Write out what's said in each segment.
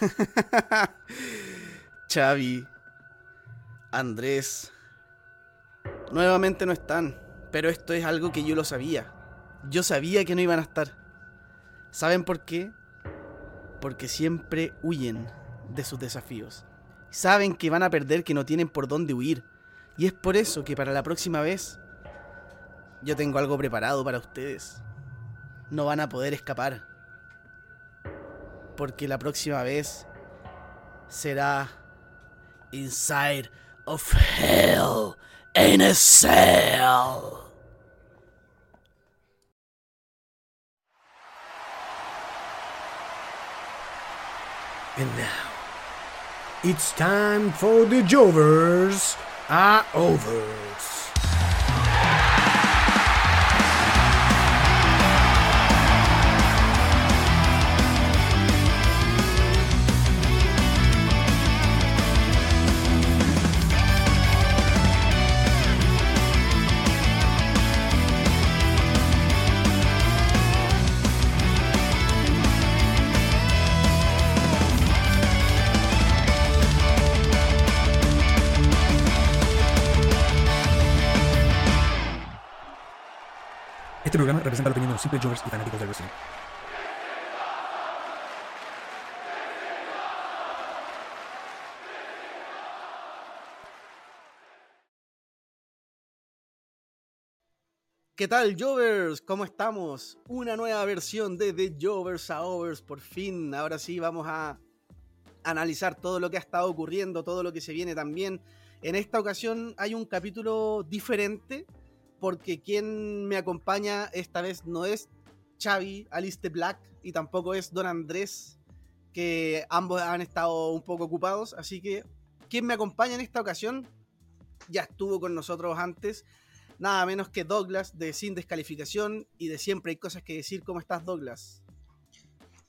Xavi, Andrés, nuevamente no están, pero esto es algo que yo lo sabía. Yo sabía que no iban a estar. ¿Saben por qué? Porque siempre huyen de sus desafíos. Saben que van a perder, que no tienen por dónde huir. Y es por eso que para la próxima vez yo tengo algo preparado para ustedes. No van a poder escapar. Porque la próxima vez será Inside of Hell in a Cell. And now, it's time for the Jovers are overs. Representa la opinión de los simples Jovers y fanáticos del wrestling. ¿Qué tal, Jovers? ¿Cómo estamos? Una nueva versión de The Jovers a Overs, por fin. Ahora sí vamos a analizar todo lo que ha estado ocurriendo, todo lo que se viene también. En esta ocasión hay un capítulo diferente, porque quien me acompaña esta vez no es Xavi, Alice Black, y tampoco es Don Andrés, que ambos han estado un poco ocupados. Así que quien me acompaña en esta ocasión ya estuvo con nosotros antes nada menos que Douglas de Sin Descalificación y de Siempre hay cosas que decir. ¿Cómo estás, Douglas?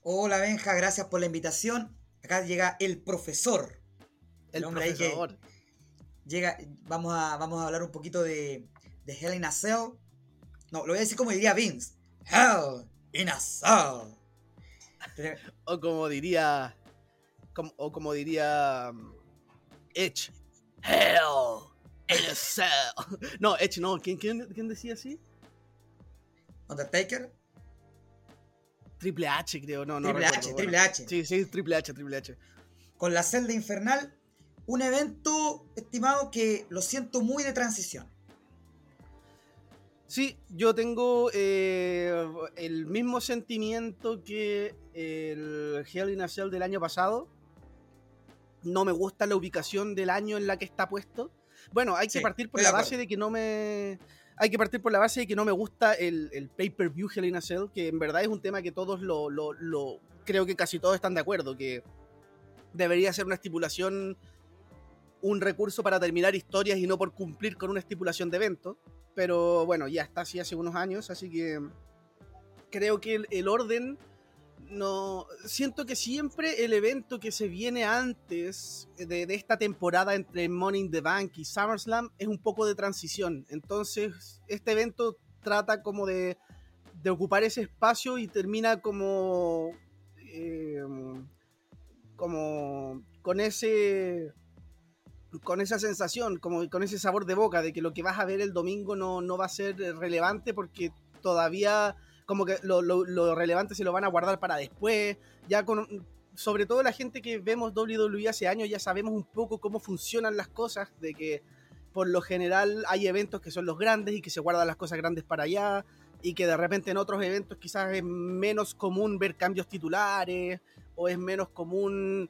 Hola, Benja, gracias por la invitación. Acá llega el profesor. El, hombre ahí que profesor. llega, vamos a, vamos a hablar un poquito de, de Hell in a Cell. No, lo voy a decir como diría Vince. Hell in a Cell. O como diría. com- o como diría. um, Edge. Hell in a cell. No, Edge no. ¿Quién, quién, quién decía así? Undertaker, Triple H, creo. No, no. Triple recuerdo, H, bueno. Triple H. Sí, sí, Triple H, Triple H. con la celda infernal. Un evento, estimado, que lo siento muy de transición. Sí, yo tengo eh, el mismo sentimiento que el Hell in a Cell del año pasado. No me gusta la ubicación del año en la que está puesto. Bueno, hay que Sí, partir por la base acuerdo. de que no me. Hay que partir por la base de que no me gusta el, el pay-per-view Hell in a Cell, que en verdad es un tema que todos lo, lo- lo- Creo que casi todos están de acuerdo, que debería ser una estipulación, un recurso para terminar historias y no por cumplir con una estipulación de evento pero bueno, ya está así hace unos años, así que creo que el, orden no siento que siempre el evento que se viene antes de, esta temporada entre Money in the Bank y SummerSlam es un poco de transición. Entonces, este evento trata como de, de ocupar ese espacio y termina como eh, como con ese con esa sensación, como con ese sabor de boca de que lo que vas a ver el domingo no, no va a ser relevante porque todavía como que lo, lo- relevante se lo van a guardar para después. Ya con, sobre todo la gente que vemos WWE hace años ya sabemos un poco cómo funcionan las cosas, de que por lo general hay eventos que son los grandes y que se guardan las cosas grandes para allá y que de repente en otros eventos quizás es menos común ver cambios titulares o es menos común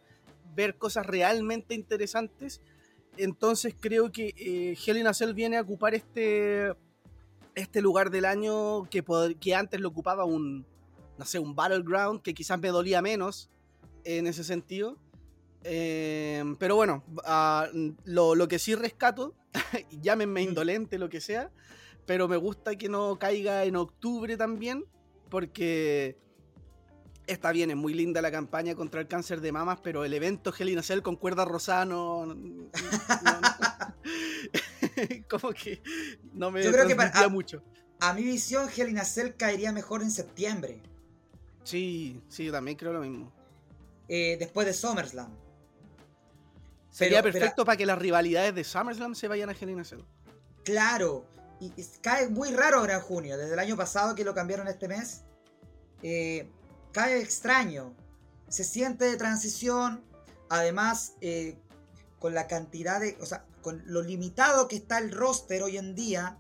ver cosas realmente interesantes. Entonces creo que eh, Hell in a Cell viene a ocupar este, este lugar del año que, que antes lo ocupaba un, no sé, un Battleground, que quizás me dolía menos en ese sentido. Eh, pero bueno, lo, lo que sí rescato, llámenme indolente, lo que sea, pero me gusta que no caiga en octubre también, porque está bien, es muy linda la campaña contra el cáncer de mamas, pero el evento Hell in a Cell con cuerda rosada no... no- no- como que no me Yo creo que para- ah, mucho. A mi visión, Hell in a Cell caería mejor en septiembre. Sí, sí, yo también creo lo mismo. eh, después de SummerSlam. Sería Pero- perfecto para que las rivalidades de SummerSlam se vayan a Hell in a Cell. Claro, y, y cae muy raro ahora en junio, desde el año pasado que lo cambiaron este mes. eh, cae extraño, se siente de transición, además eh, con la cantidad de, o sea, con lo limitado que está el roster hoy en día,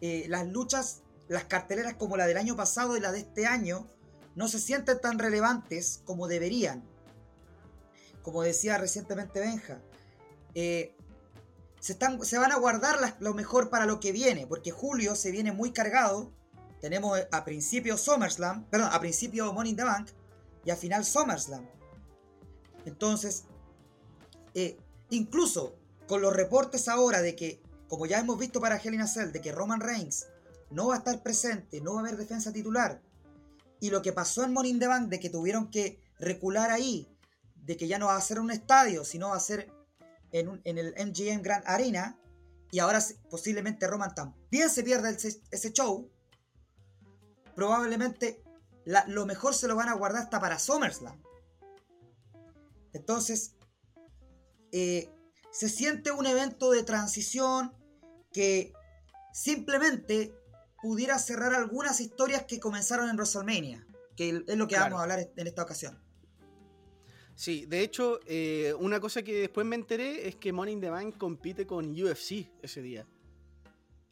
eh, las luchas, las carteleras como la del año pasado y la de este año, no se sienten tan relevantes como deberían. Como decía recientemente Benja. Eh, se, están, se van a guardar las- lo mejor para lo que viene, porque julio se viene muy cargado. Tenemos a principio SummerSlam, perdón, a principio Money the Bank y a final SummerSlam. Entonces, eh, incluso con los reportes ahora de que, como ya hemos visto para Hell in de que Roman Reigns no va a estar presente, no va a haber defensa titular, y lo que pasó en Money the Bank, de que tuvieron que recular ahí, de que ya no va a ser un estadio, sino va a ser en, en el MGM Grand Arena, y ahora posiblemente Roman también se pierda ese show, probablemente la- lo mejor se lo van a guardar hasta para SummerSlam. Entonces, eh, se siente un evento de transición que simplemente pudiera cerrar algunas historias que comenzaron en WrestleMania, que es lo que Claro. vamos a hablar en esta ocasión. Sí, de hecho, eh, una cosa que después me enteré es que Money in the Bank compite con UFC ese día.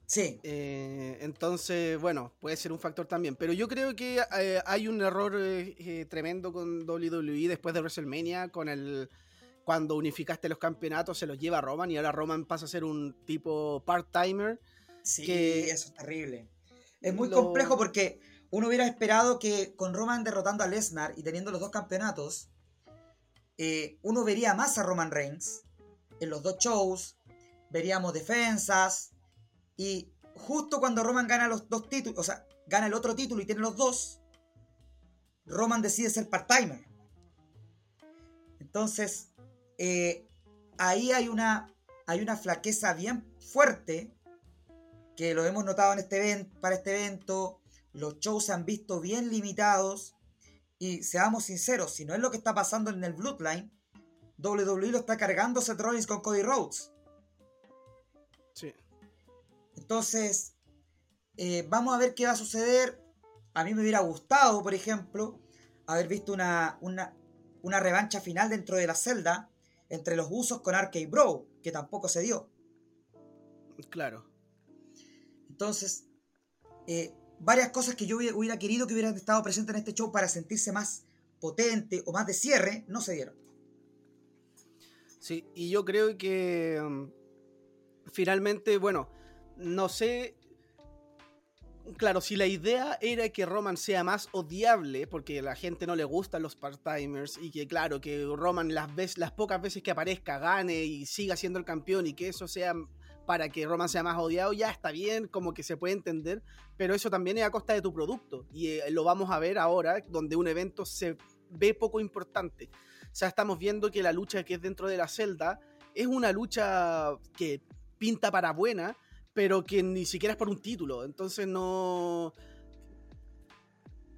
Sí, Eh, entonces, bueno, puede ser un factor también. Pero yo creo que eh, hay un error eh, tremendo con WWE después de WrestleMania, con el cuando unificaste los campeonatos, se los lleva Roman y ahora Roman pasa a ser un tipo part-timer. sí, que- eso es terrible. Es muy lo- complejo porque uno hubiera esperado que con Roman derrotando a Lesnar y teniendo los dos campeonatos, uno vería más a Roman Reigns en los dos shows, veríamos defensas, y justo cuando Roman gana los dos títulos, o sea, gana el otro título y tiene los dos, Roman decide ser part-timer. Entonces, eh, ahí hay una, hay una flaqueza bien fuerte que lo hemos notado en este para este evento. Los shows se han visto bien limitados. Y seamos sinceros, si no es lo que está pasando en el Bloodline, WWE lo está cargando Seth Rollins con Cody Rhodes. Sí. Entonces, eh, vamos a ver qué va a suceder. A mí me hubiera gustado, por ejemplo, haber visto una, una, una revancha final dentro de la celda entre los usos con Arcade Bro, que tampoco se dio. Claro. Entonces, eh, varias cosas que yo hubiera- querido que hubieran estado presentes en este show para sentirse más potente o más de cierre, no se dieron. Sí, y yo creo que um, finalmente, bueno, no sé. Claro, si la idea era que Roman sea más odiable, porque a la gente no le gustan los part-timers, y que claro, que Roman las, veces, las pocas veces que aparezca gane y siga siendo el campeón y que eso sea para que Roman sea más odiado, ya está bien, como que se puede entender, pero eso también es a costa de tu producto, y eh, lo vamos a ver ahora, donde un evento se ve poco importante. O sea, estamos viendo que la lucha que es dentro de la celda es una lucha que pinta para buena, pero que ni siquiera es por un título. Entonces no.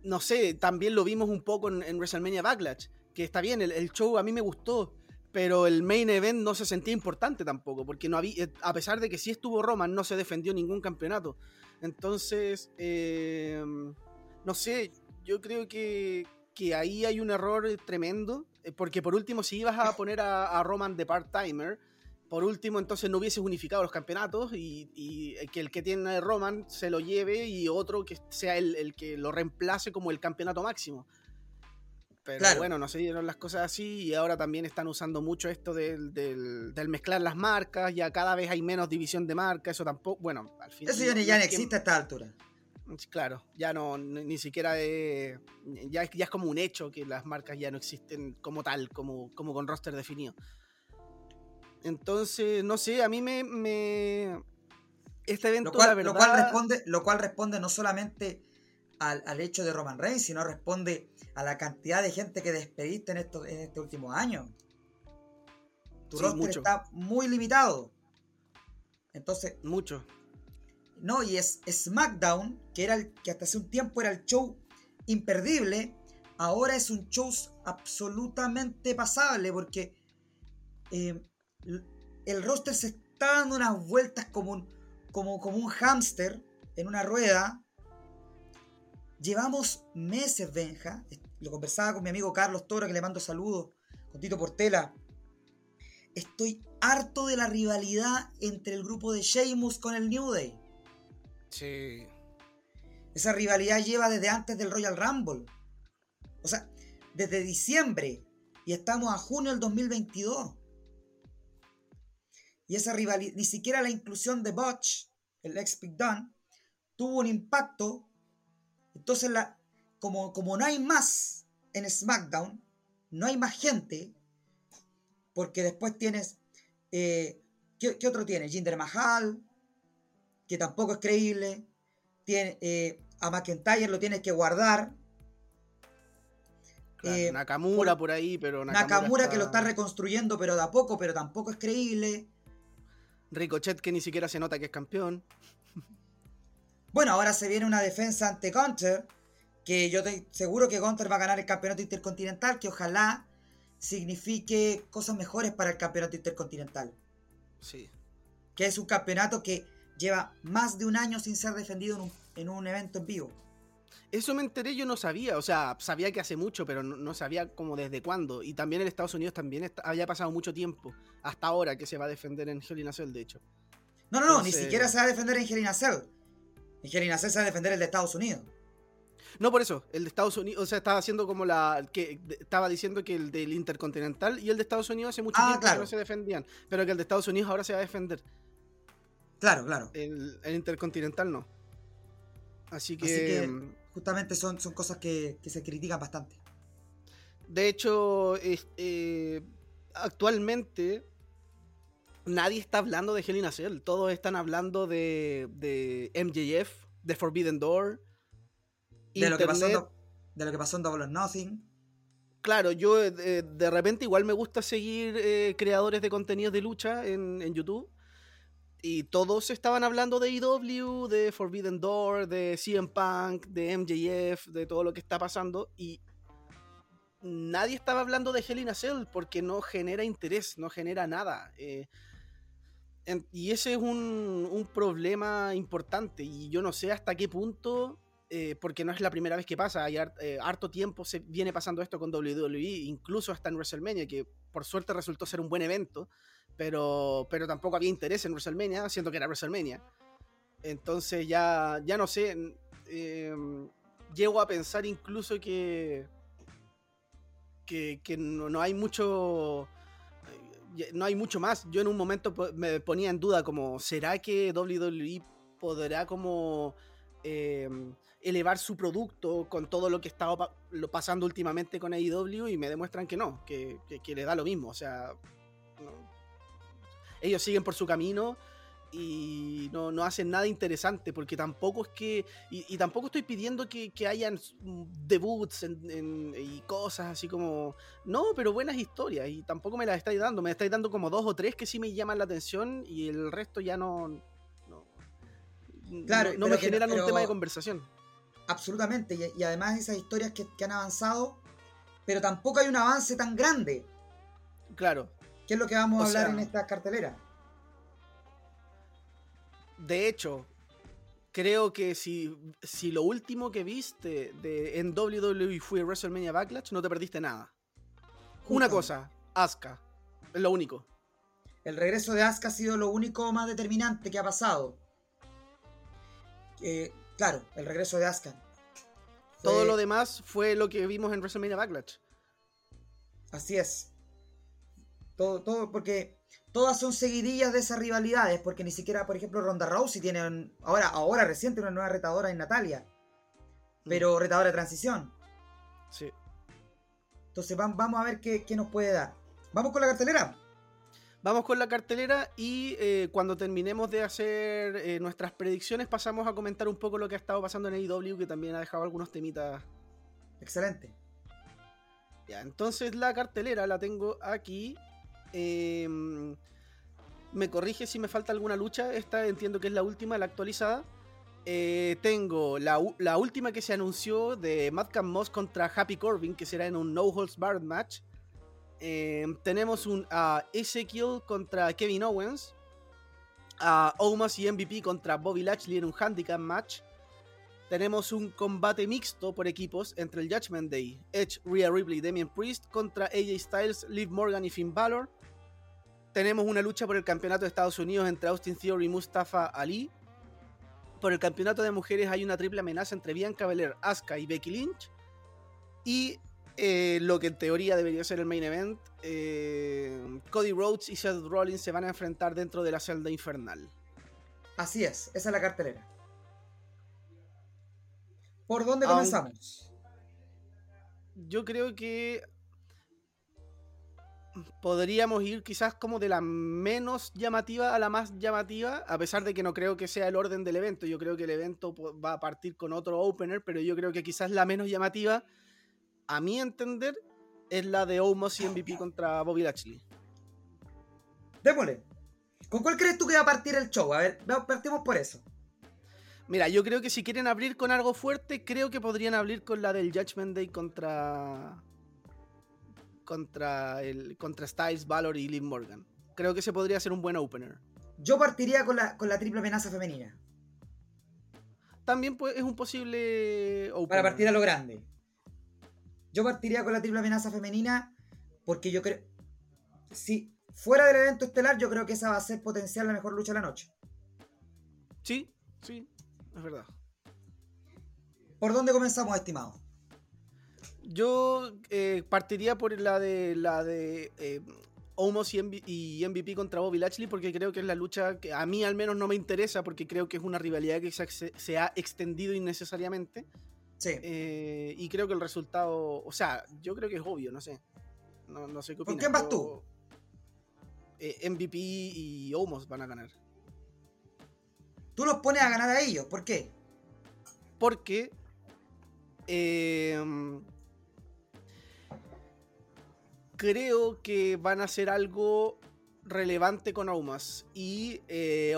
No sé, también lo vimos un poco en, WrestleMania Backlash. Que está bien, el, show a mí me gustó. Pero el main event no se sentía importante tampoco. Porque no había. eh, A pesar de que sí estuvo Roman, no se defendió ningún campeonato. Entonces. eh, no sé. Yo creo que, que ahí hay un error tremendo. eh, Porque por último, si ibas a poner a, a Roman de part-timer, por último, entonces no hubieses unificado los campeonatos y, y que el que tiene Roman se lo lleve y otro que sea el, el que lo reemplace como el campeonato máximo. Pero Claro. bueno, no se dieron las cosas así y ahora también están usando mucho esto del, del- del mezclar las marcas, ya cada vez hay menos división de marcas, eso tampoco, bueno, al final... Eso ya, ni- ya no existe a esta altura. Claro, ya no, ni, siquiera es, ya, es- ya es como un hecho que las marcas ya no existen como tal, como, como con roster definido. Entonces, no sé, a mí me... me- este evento, Lo cual, la verdad... lo, cual responde, lo cual responde no solamente al, al hecho de Roman Reigns, sino responde a la cantidad de gente que despediste en, estos, en este último año. Tu Sí, roster mucho. está muy limitado. Entonces, Mucho. no, y es SmackDown, que, era el, que hasta hace un tiempo era el show imperdible, ahora es un show absolutamente pasable porque eh, el roster se está dando unas vueltas como un, como, como un hámster en una rueda. Llevamos meses, Benja. Lo conversaba con mi amigo Carlos Toro, que le mando saludos, con Tito Portela. Estoy harto de la rivalidad entre el grupo de Sheamus con el New Day. Sí. Esa rivalidad lleva desde antes del Royal Rumble. O sea, desde diciembre. Y estamos a junio del 2022. Y esa rivalidad, ni siquiera la inclusión de Butch, el ex Big Dunn, tuvo un impacto. Entonces, la, como, como no hay más en SmackDown, no hay más gente, porque después tienes. Eh, ¿qué, otro tiene? Jinder Mahal, que tampoco es creíble. Tiene, eh, a McIntyre lo tienes que guardar. Eh, Nakamura por, ahí, pero Nakamura, que lo está reconstruyendo, pero de a poco, pero tampoco es creíble. Ricochet que ni siquiera se nota que es campeón. Bueno, ahora se viene una defensa ante Gunter, que yo estoy seguro que Gunter va a ganar el campeonato intercontinental, que ojalá signifique cosas mejores para el campeonato intercontinental. Sí. Que es un campeonato que lleva más de un año sin ser defendido en un, en un evento en vivo. Eso me enteré, yo no sabía, o sea, sabía que hace mucho, pero no, sabía como desde cuándo. Y también en Estados Unidos también había pasado mucho tiempo, hasta ahora que se va a defender en Hell in a Cell, de hecho. No, no, no, ni siquiera se va a defender en Hell in a Cell. En Hell in a Cell se va a defender el de Estados Unidos. No, por eso, el de Estados Unidos, o sea, estaba haciendo como la. que Estaba diciendo que el del Intercontinental y el de Estados Unidos hace mucho ah, tiempo que no se defendían, pero que el de Estados Unidos ahora se va a defender. Claro, claro. El, Intercontinental no. Así que. Mm, justamente son, son cosas que, se critican bastante. De hecho, eh, actualmente nadie está hablando de Hell in a Cell. Todos están hablando de, de MJF, de Forbidden Door. De lo, que pasó en, de lo que pasó en Double or Nothing. Claro, yo eh, de, repente igual me gusta seguir eh, creadores de contenidos de lucha en, en YouTube y todos estaban hablando de EW, de Forbidden Door, de CM Punk, de MJF, de todo lo que está pasando. Y nadie estaba hablando de Hell in a Cell porque no genera interés, no genera nada. Eh, y ese es un, problema importante. Y yo no sé hasta qué punto, eh, porque no es la primera vez que pasa. Hay eh, harto tiempo se viene pasando esto con WWE, incluso hasta en WrestleMania, que por suerte resultó ser un buen evento pero, pero tampoco había interés en WrestleMania, siendo que era WrestleMania. Entonces ya, ya no sé, em, llego a pensar incluso que, que, no, hay mucho no hay mucho más. Yo en un momento me ponía en duda como, ¿será que WWE podrá como em, elevar su producto con todo lo que estaba pasando últimamente con AEW? Y me demuestran que no, que, que le da lo mismo. O sea, ellos siguen por su camino y no, hacen nada interesante porque tampoco es que y, tampoco estoy pidiendo que, hayan debuts y cosas así como no pero buenas historias y tampoco me las estáis dando me estáis dando como dos o tres que sí me llaman la atención y el resto ya no no, claro, no, me generan un tema de conversación. Absolutamente y, además esas historias que, que han avanzado pero tampoco hay un avance tan grande. Claro ¿Qué es lo que vamos a hablar en esta cartelera? De hecho, creo que si, si lo último que viste de, en WWE fue WrestleMania Backlash, no te perdiste nada. Una cosa, Asuka. Es lo único. El regreso de Asuka ha sido lo único más determinante que ha pasado. claro, el regreso de Asuka. Todo lo demás fue lo que vimos en WrestleMania Backlash. Así es. Todo, todo, porque todas son seguidillas de esas rivalidades, porque ni siquiera, por ejemplo, Ronda Rousey tiene ahora, ahora reciente una nueva retadora en Natalia, mm. pero retadora de transición. Sí. Entonces vamos a ver qué, nos puede dar. Vamos con la cartelera. Vamos con la cartelera y eh, cuando terminemos de hacer eh, nuestras predicciones pasamos a comentar un poco lo que ha estado pasando en AEW, que también ha dejado algunos temitas. Excelente. Ya, entonces la cartelera la tengo aquí. Em, me corrige si me falta alguna lucha. Esta entiendo que es la última, la actualizada. eh, tengo la, última que se anunció de Madcap Moss contra Happy Corbin, que será en un No Holds Barred match. Eh, tenemos un Ezekiel contra Kevin Owens. A Omos y MVP contra Bobby Lashley en un handicap match. Tenemos un combate mixto por equipos entre el Judgment Day, Edge, Rhea Ripley y Damian Priest contra AJ Styles, Liv Morgan y Finn Balor. Tenemos una lucha por el campeonato de Estados Unidos entre Austin Theory y Mustafa Ali. Por el campeonato de mujeres hay una triple amenaza entre Bianca Belair, Asuka y Becky Lynch. Y eh, lo que en teoría debería ser el main event, eh, Cody Rhodes y Seth Rollins se van a enfrentar dentro de la celda infernal. Así es, esa es la cartelera. ¿Por dónde comenzamos? Yo creo que podríamos ir quizás como de la menos llamativa a la más llamativa, a pesar de que no creo que sea el orden del evento. Yo creo que el evento va a partir con otro opener, pero yo creo que quizás la menos llamativa, a mi entender, es la de Omos y MVP contra Bobby Lashley. Démosle. ¿Con cuál crees tú que va a partir el show? A ver, partimos por eso. Mira, yo creo que si quieren abrir con algo fuerte, creo que podrían abrir con la del Judgment Day contra. Contra el. contra Styles, Valor y Liv Morgan. Creo que ese podría ser un buen opener. Yo partiría con la, con la triple amenaza femenina. También pues, es un posible opener. Para partir a lo grande. Yo partiría con la triple amenaza femenina porque yo creo... Si fuera del evento estelar, yo creo que esa va a ser potencial la mejor lucha de la noche. Sí, sí, es verdad. ¿Por dónde comenzamos, estimado? Yo eh, partiría por la de la de eh, Omos y, MV y MVP contra Bobby Lashley porque creo que es la lucha que a mí al menos no me interesa porque creo que es una rivalidad que se, ha- se ha extendido innecesariamente. Sí. Eh, y creo que el resultado, o sea, yo creo que es obvio, no sé. No, no sé qué ¿Por opinas. quién vas Yo- tú? eh, MVP y Omos van a ganar. Tú los pones a ganar a ellos. ¿Por qué? Porque eh, creo que van a hacer algo relevante con Omos. Y eh,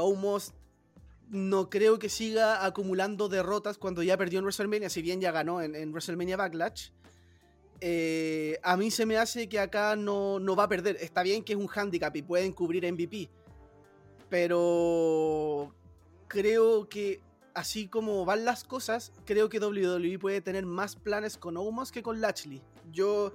no creo que siga acumulando derrotas cuando ya perdió en WrestleMania, si bien ya ganó en, WrestleMania Backlash. Eh, a mí se me hace que acá no, no va a perder. Está bien que es un handicap y pueden cubrir MVP. Pero creo que así como van las cosas, creo que WWE puede tener más planes con Omos que con Lashley. Yo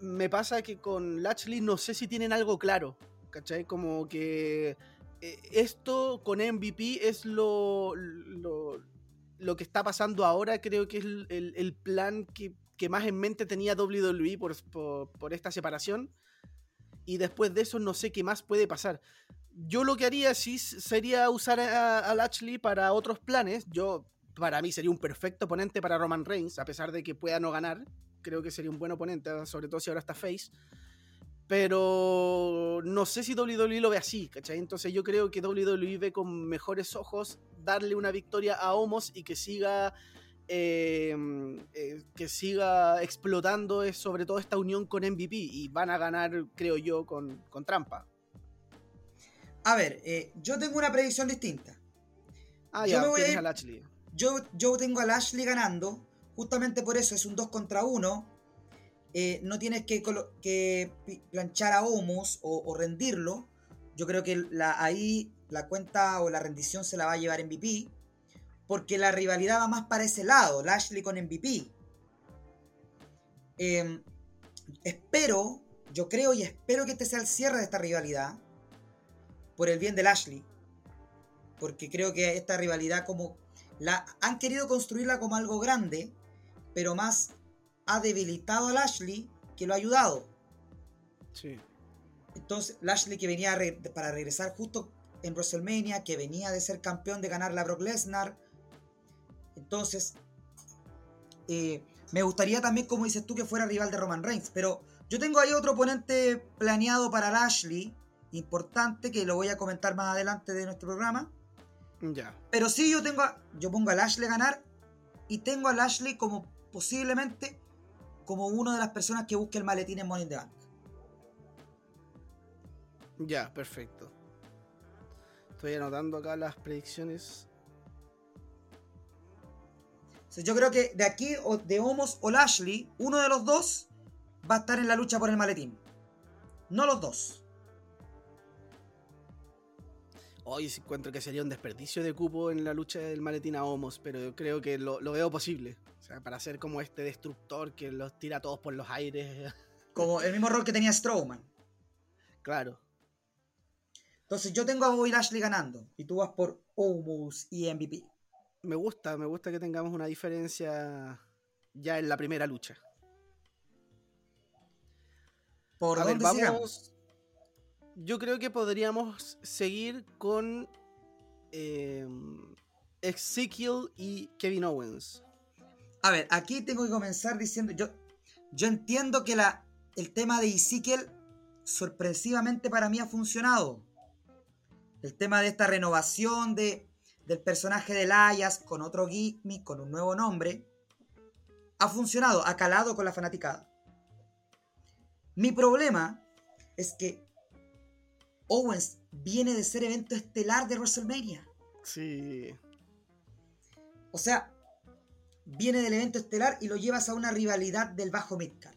me pasa que con Lashley no sé si tienen algo claro, ¿cachai? Como que eh, esto con MVP es lo, lo, que está pasando ahora, creo que es el, el- plan que, que más en mente tenía WWE por, por, esta separación. Y después de eso no sé qué más puede pasar. Yo lo que haría sí sería usar a, a Lashley para otros planes. Yo, para mí, sería un perfecto oponente para Roman Reigns, a pesar de que pueda no ganar. Creo que sería un buen oponente, sobre todo si ahora está face. Pero no sé si WWE lo ve así, ¿cachai? Entonces yo creo que WWE ve con mejores ojos darle una victoria a Homos y que siga eh, eh, que siga explotando eh, sobre todo esta unión con MVP y van a ganar, creo yo, con, con trampa. A ver, eh, yo tengo una predicción distinta. Ah, Yo ya, me voy a ir- a Lashley. Yo, yo tengo a Lashley ganando, justamente por eso es un 2 contra 1. Eh, no tienes que, planchar a Omos o, rendirlo. Yo creo que la, ahí la cuenta o la rendición se la va a llevar MVP. Porque la rivalidad va más para ese lado, Lashley con MVP. Eh, espero, yo creo y espero que este sea el cierre de esta rivalidad. Por el bien de Lashley. Porque creo que esta rivalidad como la han querido construirla como algo grande, pero más ha debilitado a Lashley que lo ha ayudado. Sí. Entonces, Lashley que venía re- para regresar justo en WrestleMania, que venía de ser campeón de ganar la Brock Lesnar. Entonces, eh, me gustaría también, como dices tú, que fuera rival de Roman Reigns. Pero yo tengo ahí otro oponente planeado para Lashley, importante, que lo voy a comentar más adelante de nuestro programa. Ya. Pero sí, yo tengo a- yo pongo a Lashley a ganar y tengo a Lashley como posiblemente como una de las personas que busque el maletín en Money in the Bank. Ya, perfecto. Estoy anotando acá las predicciones. yo creo que de aquí, o de Homos o Lashley, uno de los dos va a estar en la lucha por el maletín. No los dos. Hoy encuentro que sería un desperdicio de cupo en la lucha del maletín a Homos, pero yo creo que lo, lo veo posible. Sea, para ser como este destructor que los tira a todos por los aires. Como el mismo rol que tenía Strowman. Claro. Entonces yo tengo a Bobby Lashley ganando. Y tú vas por Omos y MVP. Me gusta, me gusta que tengamos una diferencia ya en la primera lucha. ¿Por A dónde vamos. Yo creo que podríamos seguir con eh, Ezekiel y Kevin Owens. A ver, aquí tengo que comenzar diciendo, yo, yo entiendo que la, el tema de Ezekiel sorpresivamente para mí ha funcionado. El tema de esta renovación de, del personaje de Elias con otro gimmick, con un nuevo nombre, ha funcionado, ha calado con la fanaticada. Mi problema es que Owens viene de ser evento estelar de WrestleMania. Sí. O sea, viene del evento estelar y lo llevas a una rivalidad del bajo midcard.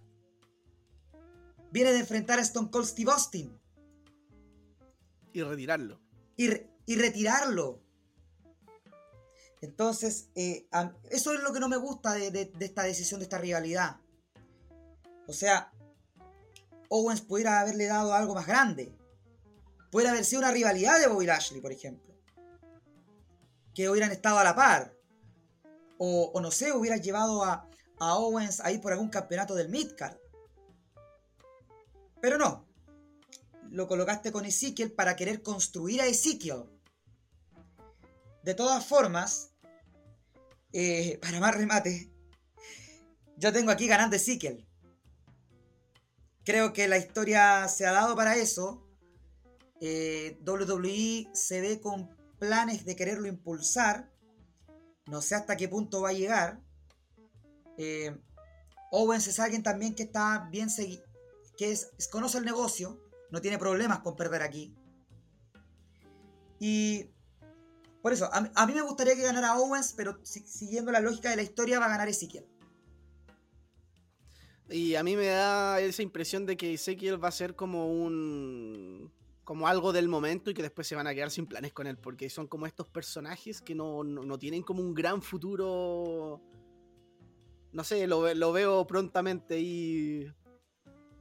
Viene de enfrentar a Stone Cold Steve Austin Y retirarlo. y, re- y retirarlo. Entonces, eh, a- eso es lo que no me gusta de, de- de esta decisión, de esta rivalidad. O sea, Owens pudiera haberle dado algo más grande. Pudiera haber sido una rivalidad de Bobby Lashley, por ejemplo. Que hubieran estado a la par. O, no sé, hubieras llevado a, a Owens a ir por algún campeonato del Midcard. Pero no. Lo colocaste con Ezekiel para querer construir a Ezekiel. De todas formas, eh, para más remate, yo tengo aquí ganando Ezekiel. Creo que la historia se ha dado para eso. Eh, WWE se ve con planes de quererlo impulsar. No sé hasta qué punto va a llegar. Eh, Owens es alguien también que está bien segui- que conoce el negocio, no tiene problemas con perder aquí. Y por eso, a, mí- me gustaría que ganara Owens, pero si- siguiendo la lógica de la historia va a ganar Ezekiel. Y a mí me da esa impresión de que Ezekiel va a ser como un. Como algo del momento y que después se van a quedar sin planes con él. Porque son como estos personajes que no, no- no tienen como un gran futuro. No sé, lo, ve- lo veo prontamente ahí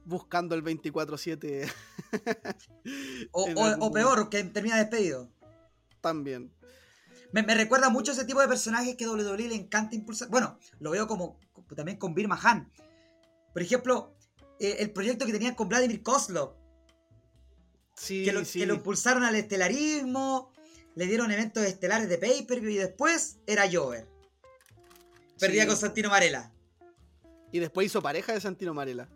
buscando el 24-7 O, peor, que termina despedido. también. Me, me recuerda mucho ese tipo de personajes que WWE le encanta impulsar. Bueno, lo veo como también con Bill Mahan. Por ejemplo, eh, el proyecto que tenían con Vladimir Kozlov. Sí, que lo, sí. que lo impulsaron al estelarismo, le dieron eventos estelares de pay-per-view y después era Jover. Perdía Sí. con Santino Marella. Y después hizo pareja de Santino Marella.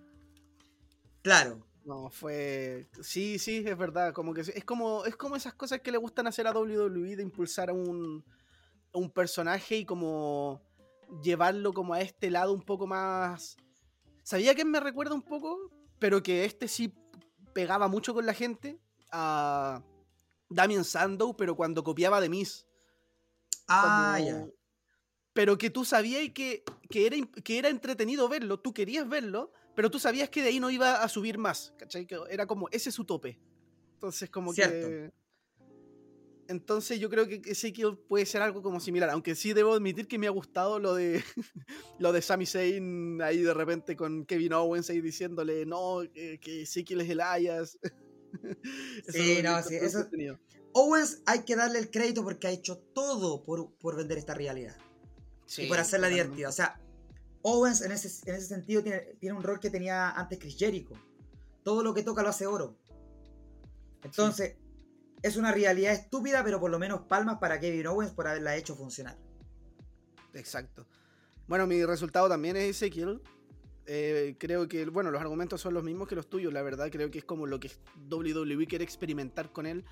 Claro. No, fue. Sí, sí, es verdad. Como que es como, es como esas cosas que le gustan hacer a WWE de impulsar a un, a un personaje y como llevarlo como a este lado un poco más. ¿Sabía que me recuerda un poco? Pero que este sí pegaba mucho con la gente. A Damien Sandow, pero cuando copiaba de Miss. Ah, como- ya. Pero que tú sabías que, que, era, que era entretenido verlo, tú querías verlo, pero tú sabías que de ahí no iba a subir más, ¿cachai? Que era como, ese es su tope. Entonces, como Cierto. que... Entonces yo creo que Ezekiel puede ser algo como similar, aunque sí debo admitir que me ha gustado lo de lo de Sami Zayn ahí de repente con Kevin Owens ahí diciéndole no, eh, que Ezekiel es Elias. Sí, lo no, sí, eso-. Owens hay que darle el crédito porque ha hecho todo por, por vender esta realidad. y por hacerla totalmente. divertida. O sea, Owens en ese, en ese sentido tiene, tiene un rol que tenía antes Chris Jericho. Todo lo que toca lo hace oro. Entonces, es una realidad estúpida, pero por lo menos palmas para Kevin Owens por haberla hecho funcionar. Exacto. Bueno, mi resultado también es Ezekiel. Eh, creo que, bueno, los argumentos son los mismos que los tuyos, la verdad. Creo que es como lo que WWE quiere experimentar con él.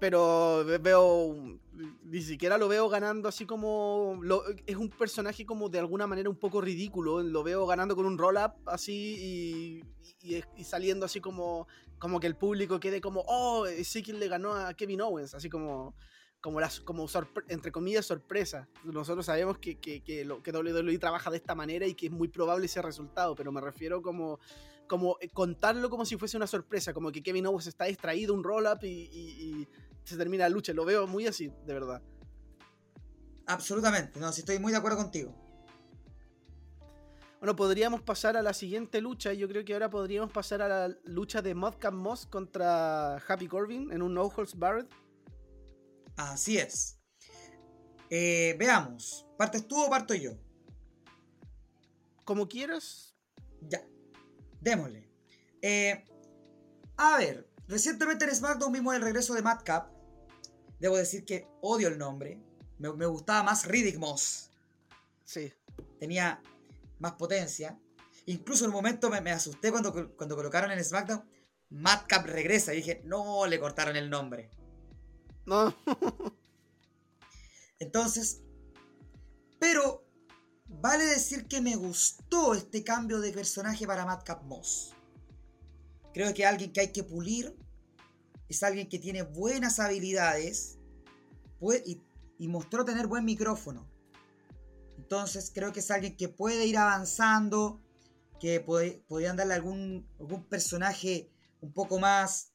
Pero ve- veo, ni siquiera lo veo ganando así como... es un personaje como de alguna manera un poco ridículo. Lo veo ganando con un roll-up así y- y saliendo así como, como que el público quede como, oh, Ezekiel le ganó a Kevin Owens. Así como, como, las, como entre comillas, sorpresa. Nosotros sabemos que, que, que, que WWE trabaja de esta manera y que es muy probable ese resultado, pero me refiero como, como eh, contarlo como si fuese una sorpresa, como que Kevin Owens está distraído, un roll-up y, y, se termina la lucha. Lo veo muy así, de verdad. Absolutamente, no, si estoy muy de acuerdo contigo. Bueno, podríamos pasar a la siguiente lucha. Yo creo que ahora podríamos pasar a la lucha de Modcam Moss contra Happy Corbin en un No Holds Barred. Así es. Eh, veamos. ¿Partes tú o parto yo? Como quieras. Ya. Démosle. Eh, a ver. Recientemente en SmackDown vimos el regreso de Madcap. Debo decir que odio el nombre. Me, me gustaba más Riddick Moss. Sí. Tenía más potencia. Incluso en un momento me, asusté cuando, cuando colocaron en SmackDown Madcap regresa. Y dije, no, le cortaron el nombre. No. Entonces, pero vale decir que me gustó este cambio de personaje para Madcap Moss. Creo que alguien que hay que pulir. Es alguien que tiene buenas habilidades. y, y mostró tener buen micrófono. Entonces creo que es alguien que puede ir avanzando, que podrían darle algún, algún personaje un poco más,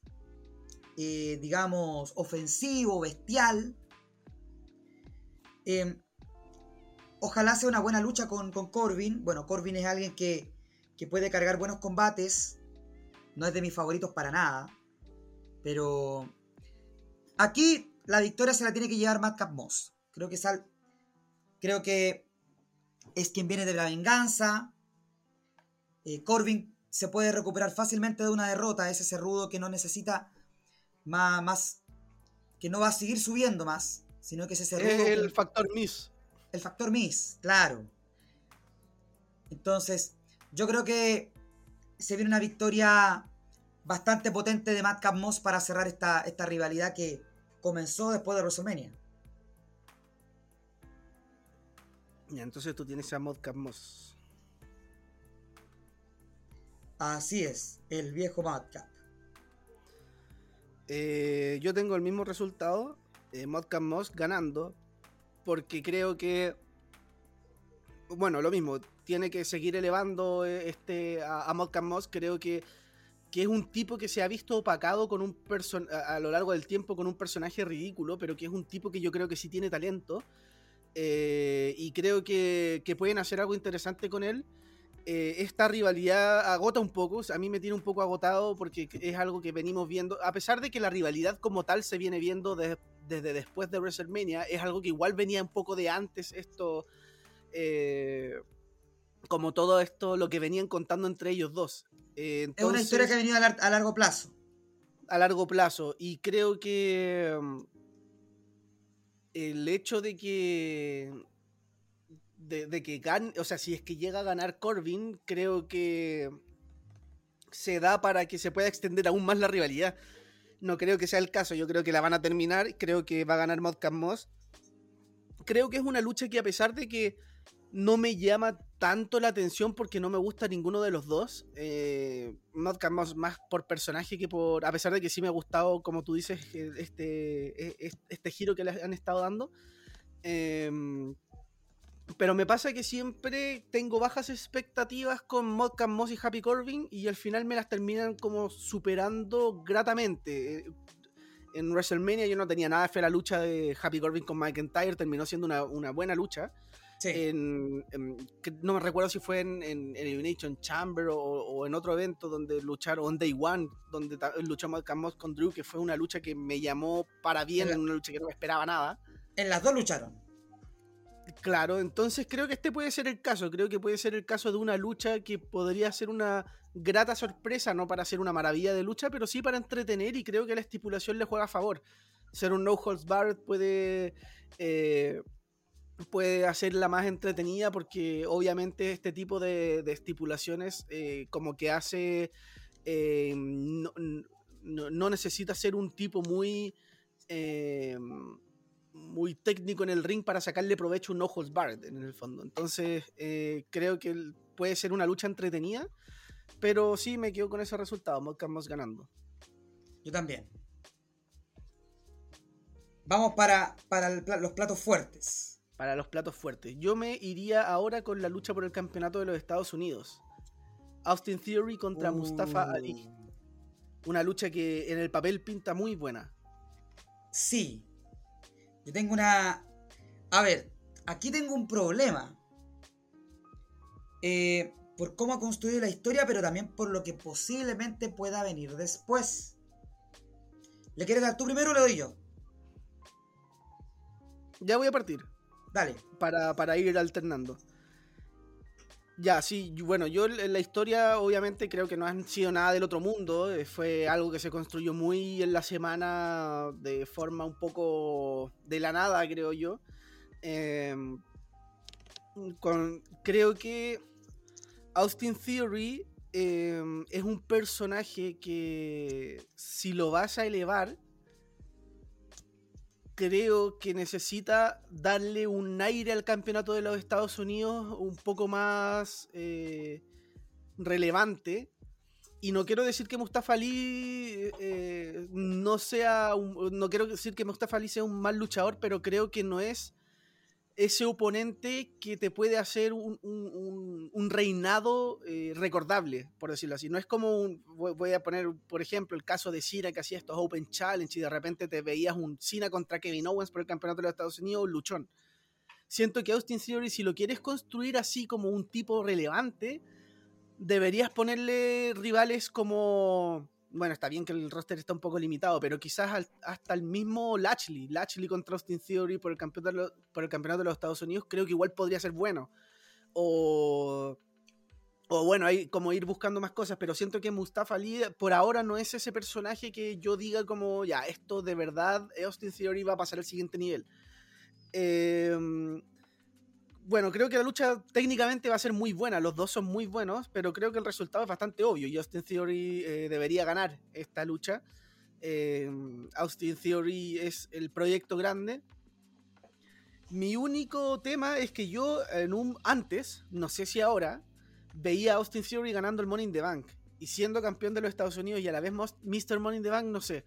eh, digamos, ofensivo, bestial. Em, ojalá sea una buena lucha con, Corbin. Bueno, Corbin es alguien que, que, puede cargar buenos combates. No es de mis favoritos para nada. Pero aquí la victoria se la tiene que llevar Madcap Moss. Creo que, sal, creo que es quien viene de la venganza. Eh, Corbin se puede recuperar fácilmente de una derrota. Es ese rudo que no necesita más, más que no va a seguir subiendo más, sino que es ese rudo. El factor Miss. El factor Miss, claro. Entonces, yo creo que se viene una victoria bastante potente de Madcap Moss para cerrar esta, esta rivalidad que comenzó después de WrestleMania. Entonces tú tienes a Modcap Moss. Así es, el viejo Modcap. Eh, yo tengo el mismo resultado, eh, Modcap Moss ganando, porque creo que, bueno, lo mismo, tiene que seguir elevando eh, este, a, a Modcap Moss, creo que, que, es un tipo que se ha visto opacado con un a, a lo largo del tiempo con un personaje ridículo, pero que es un tipo que yo creo que sí tiene talento eh, y creo que, pueden hacer algo interesante con él. Eh, esta rivalidad agota un poco, a mí me tiene un poco agotado porque es algo que venimos viendo, a pesar de que la rivalidad como tal se viene viendo desde después de WrestleMania, es algo que igual venía un poco de antes esto, eh, como todo esto, lo que venían contando entre ellos dos. es una historia que ha venido a largo plazo. A largo plazo, y creo que mm, el hecho de que. De, que gane. O sea, si es que llega a ganar Corbin, creo que. Se da para que se pueda extender aún más la rivalidad. No creo que sea el caso. Yo creo que la van a terminar. Creo que va a ganar Modcast Moss. Creo que es una lucha que, a pesar de que no me llama tanto la atención porque no me gusta ninguno de los dos. Eh, más por personaje que por. A pesar de que sí me ha gustado, como tú dices, e, este, e, este giro que le han estado dando. Em, pero me pasa que siempre tengo bajas expectativas con Modcast Moss y Happy Corbin y al final me las terminan como superando gratamente. Eh, en WrestleMania yo no tenía nada de fe a la lucha de Happy Corbin con McIntyre, terminó siendo una, una buena lucha. En, no me recuerdo si fue en, Elimination Chamber o, en otro evento donde lucharon, en Day One, donde luchamos con Drew, que fue una lucha que me llamó para bien, en una lucha que no me esperaba nada. En las dos lucharon. Claro, entonces creo que este puede ser el caso. Creo que puede ser el caso de una lucha que podría ser una grata sorpresa, no para ser una maravilla de lucha, pero sí para entretener y creo que la estipulación le juega a favor. Ser un no holds barred puede eh, puede hacerla más entretenida porque obviamente este tipo de, estipulaciones eh, como que hace eh, no, necesita ser un tipo muy eh, muy técnico en el ring para sacarle provecho un ojos Bard en el fondo. Entonces creo que puede ser una lucha entretenida pero sí me quedo con ese resultado Modcast ganando. Yo también. Vamos para, para los platos fuertes. Para los platos fuertes. Yo me iría ahora con la lucha por el campeonato de los Estados Unidos. Austin Theory contra Mustafa Uh, Ali. Una lucha que en el papel pinta muy buena. Sí. Yo tengo una... A ver, aquí tengo un problema. Eh, por cómo ha construido la historia, pero también por lo que posiblemente pueda venir después. ¿Le quieres dar tú primero o le doy yo? Ya voy a partir. Dale. para, para ir alternando. Ya, sí, bueno, yo en la historia obviamente creo que no han sido nada del otro mundo, eh, fue algo que se construyó muy en la semana de forma un poco de la nada, creo yo. Em, con- creo que Austin Theory em, es un personaje que si lo vas a elevar, creo que necesita darle un aire al campeonato de los Estados Unidos un poco más eh, relevante. Y no quiero decir que Mustafa Ali eh, no sea un- no quiero decir que Mustafa Ali sea un mal luchador, pero creo que no es ese oponente que te puede hacer un, un- reinado eh, recordable, por decirlo así. No es como un, voy voy a poner, por ejemplo, el caso de Cena que hacía estos Open Challenge y de repente te veías un Cena contra Kevin Owens por el campeonato de los Estados Unidos, un luchón. Siento que Austin Theory, si lo quieres construir así como un tipo relevante, deberías ponerle rivales como. Bueno, está bien que el roster está un poco limitado, pero quizás hasta el mismo Lashley, Lashley contra Austin Theory por el, campeonato, por el campeonato de los Estados Unidos, creo que igual podría ser bueno. O. O bueno, hay como ir buscando más cosas, pero siento que Mustafa Ali por ahora no es ese personaje que yo diga como, ya, esto de verdad, Austin Theory va a pasar al siguiente nivel. Eh, bueno, creo que la lucha técnicamente va a ser muy buena, los dos son muy buenos, pero creo que el resultado es bastante obvio y Austin Theory eh, debería ganar esta lucha. Eh, Austin Theory es el proyecto grande. Mi único tema es que yo en un antes, no sé si ahora, veía a Austin Theory ganando el Money in the Bank y siendo campeón de los Estados Unidos y a la vez Mr. Money in the Bank, no sé.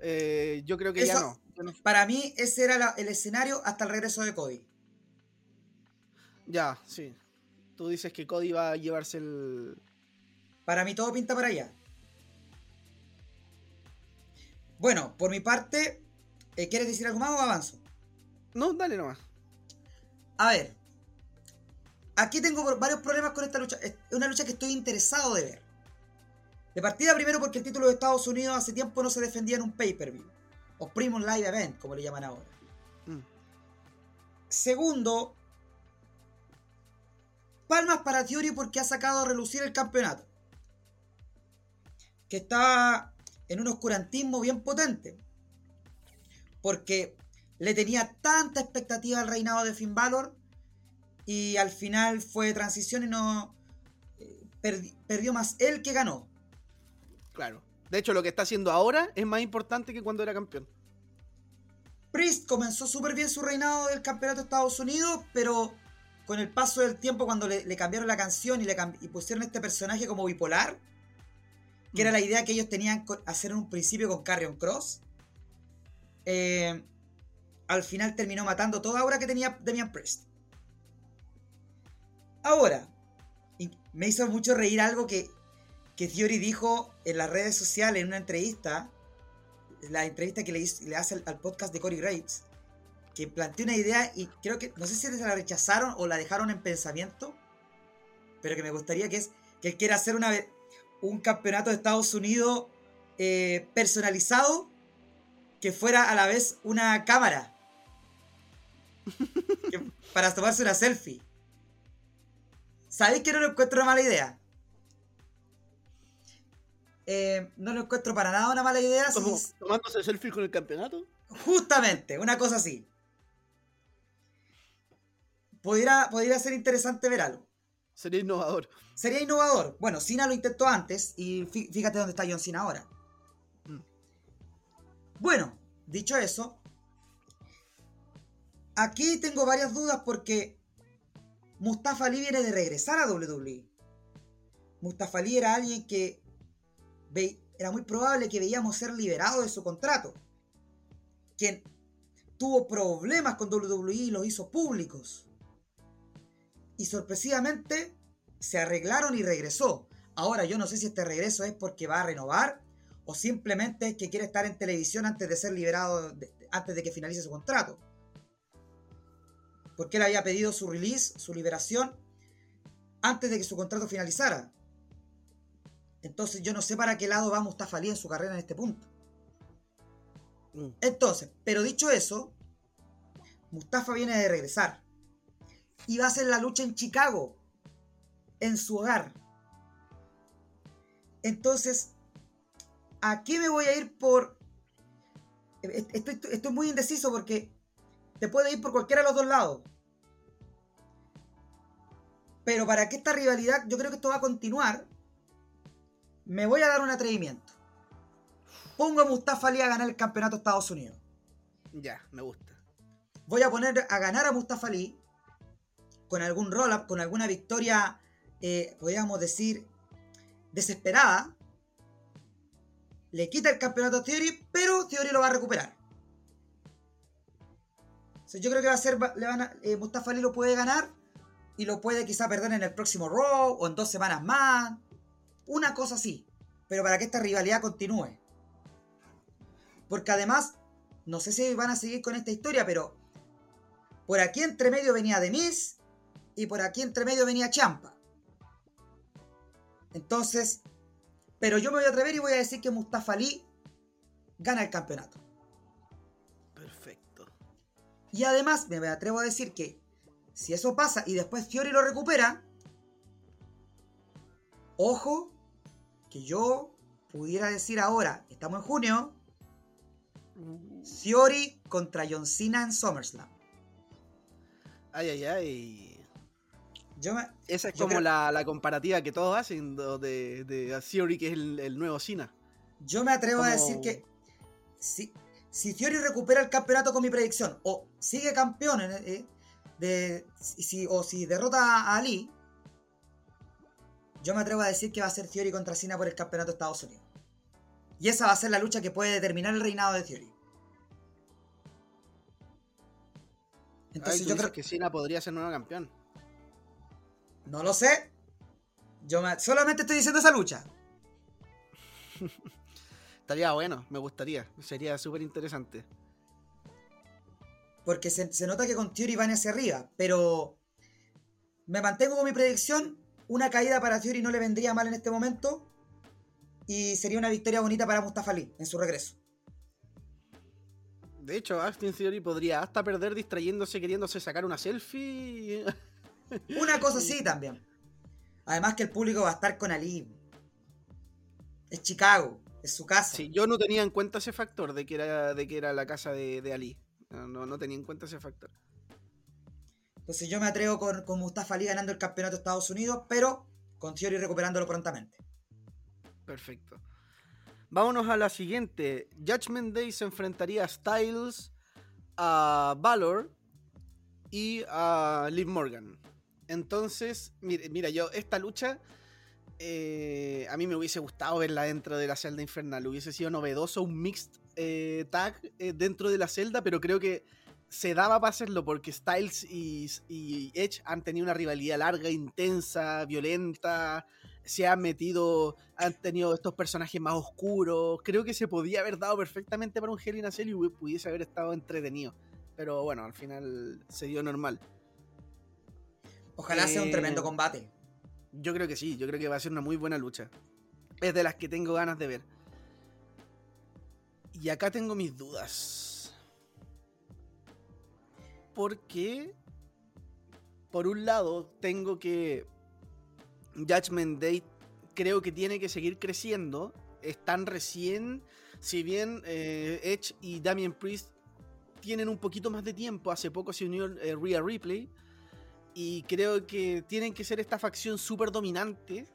Eh, yo creo que ya Eso- no. Para mí, ese era la- el escenario hasta el regreso de Cody. Ya, sí. Tú dices que Cody va a llevarse el, Para mí todo pinta para allá. Bueno, por mi parte, eh, ¿quieres decir algo más o avanzo? No, dale nomás. A ver, aquí tengo varios problemas con esta lucha. Es una lucha que estoy interesado de ver. De partida, primero porque el título de Estados Unidos hace tiempo no se defendía en un pay-per-view. O Premium Live Event, como le llaman ahora. Mm. Segundo, palmas para Theory porque ha sacado a relucir el campeonato. Que está en un oscurantismo bien potente. Porque le tenía tanta expectativa al reinado de Finn Balor y al final fue transición y no eh, perdi- perdió más él que ganó. Claro. De hecho, lo que está haciendo ahora es más importante que cuando era campeón. Priest comenzó súper bien su reinado del campeonato de Estados Unidos, pero con el paso del tiempo, cuando le, le cambiaron la canción y, le y pusieron este personaje como bipolar, que era la idea que ellos tenían hacer en un principio con Carrion Cross, eh, al final terminó matando toda aura que tenía Damian Priest. Ahora, me hizo mucho reír algo que, que Theory dijo en las redes sociales en una entrevista, la entrevista que le, hizo- le hace al, al podcast de Cory Graves, que planteó una idea y creo que, no sé si se la rechazaron o la dejaron en pensamiento, pero que me gustaría que es que él quiere hacer una, un campeonato de Estados Unidos eh, personalizado que fuera a la vez una cámara Que- para tomarse una selfie. ¿Sabéis que no lo encuentro una mala idea? Eh, no lo encuentro para nada una mala idea. tomándose selfie con el campeonato. Justamente, una cosa así. Podría, podría ser interesante ver algo. Sería innovador. Sería innovador. Bueno, Cena lo intentó antes y fí- fíjate dónde está John Cena ahora. Mm. Bueno, dicho eso, aquí tengo varias dudas porque Mustafa Ali viene de regresar a WWE. Mustafa Ali era alguien que era muy probable que veíamos ser liberado de su contrato. Quien tuvo problemas con WWE y los hizo públicos. Y sorpresivamente se arreglaron y regresó. Ahora yo no sé si este regreso es porque va a renovar o simplemente es que quiere estar en televisión antes de ser liberado, antes de que finalice su contrato. Porque él había pedido su release, su liberación, antes de que su contrato finalizara. Entonces yo no sé para qué lado va Mustafa Ali en su carrera en este punto. Mm. Entonces, pero dicho eso, Mustafa viene de regresar. Y va a hacer la lucha en Chicago. En su hogar. Entonces, ¿a qué me voy a ir por...? Estoy, estoy muy indeciso porque te puede ir por cualquiera de los dos lados. Pero para que esta rivalidad, yo creo que esto va a continuar, me voy a dar un atrevimiento. Pongo a Mustafa Ali a ganar el campeonato de Estados Unidos. Ya, me gusta. Voy a poner a ganar a Mustafa Ali con algún roll-up, con alguna victoria, eh, podríamos decir, desesperada. Le quita el campeonato a Theory, pero Theory lo va a recuperar. yo creo que va a ser, eh, Mustafa Ali lo puede ganar y lo puede quizá perder en el próximo Raw o en dos semanas más. Una cosa así. Pero para que esta rivalidad continúe. Porque además, no sé si van a seguir con esta historia, pero por aquí entre medio venía Demis y por aquí entre medio venía Champa. Entonces, pero yo me voy a atrever y voy a decir que Mustafa Ali gana el campeonato. Perfecto. Y además me atrevo a decir que si eso pasa y después Fiori lo recupera, ojo que yo pudiera decir ahora, estamos en junio, Fiori contra John Cena en SummerSlam. Ay, ay, ay. Esa es como la, comparativa que todos hacen de, de Theory, que es el, nuevo Cena. Yo me atrevo a decir que si, si Theory recupera el campeonato con mi predicción o sigue campeón eh, de, si, o si derrota a Ali, yo me atrevo a decir que va a ser Theory contra Cena por el campeonato de Estados Unidos. Y esa va a ser la lucha que puede determinar el reinado de Theory. Entonces yo creo que Cena podría ser nuevo campeón. No lo sé. Yo solamente estoy diciendo esa lucha. Estaría bueno, me gustaría. Sería súper interesante. Porque se, nota que con Theory van hacia arriba. Pero me mantengo con mi predicción. Una caída para Theory no le vendría mal en este momento. Y sería una victoria bonita para Mustafa Ali en su regreso. De hecho, Austin Theory podría hasta perder distrayéndose, queriéndose sacar una selfie. Una cosa así también. Además que el público va a estar con Ali. Es Chicago, es su casa. Sí, yo no tenía en cuenta ese factor de que era, de que era la casa de, Ali. No, no, tenía en cuenta ese factor. Entonces yo me atrevo con, con Mustafa Ali ganando el campeonato de Estados Unidos, pero con Theory recuperándolo prontamente. Perfecto. Vámonos a la siguiente. Judgment Day se enfrentaría a Styles, a Valor y a Liv Morgan. Entonces, mira, yo, esta lucha, eh, a mí me hubiese gustado verla dentro de la celda infernal. Hubiese sido novedoso un mixed eh, tag eh, dentro de la celda, pero creo que se daba para hacerlo porque Styles y, Edge han tenido una rivalidad larga, intensa, violenta. Se han metido, han tenido estos personajes más oscuros. Creo que se podía haber dado perfectamente para un Hell in a Cell y pudiese haber estado entretenido. Pero bueno, al final se dio normal. Ojalá sea un tremendo eh, combate. Yo creo que sí, yo creo que va a ser una muy buena lucha. Es de las que tengo ganas de ver. Y acá tengo mis dudas. Porque, por un lado, tengo que Judgment Day creo que tiene que seguir creciendo. Están recién, si bien eh, Edge y Damien Priest tienen un poquito más de tiempo, hace poco se unió eh, Rhea Ripley y creo que tienen que ser esta facción súper dominante.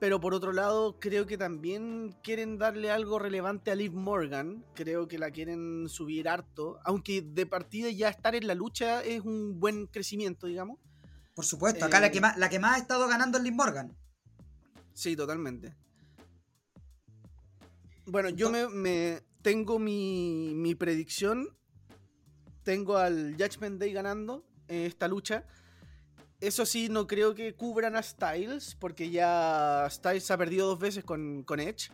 Pero por otro lado, creo que también quieren darle algo relevante a Liv Morgan. Creo que la quieren subir harto. Aunque de partida ya estar en la lucha es un buen crecimiento, digamos. Por supuesto, acá la, que eh, más, la que más ha estado ganando es Liv Morgan. Sí, totalmente. Bueno, yo me, tengo mi, mi predicción tengo al Judgment Day ganando esta lucha. Eso sí, no creo que cubran a Styles, porque ya Styles ha perdido dos veces con, con Edge.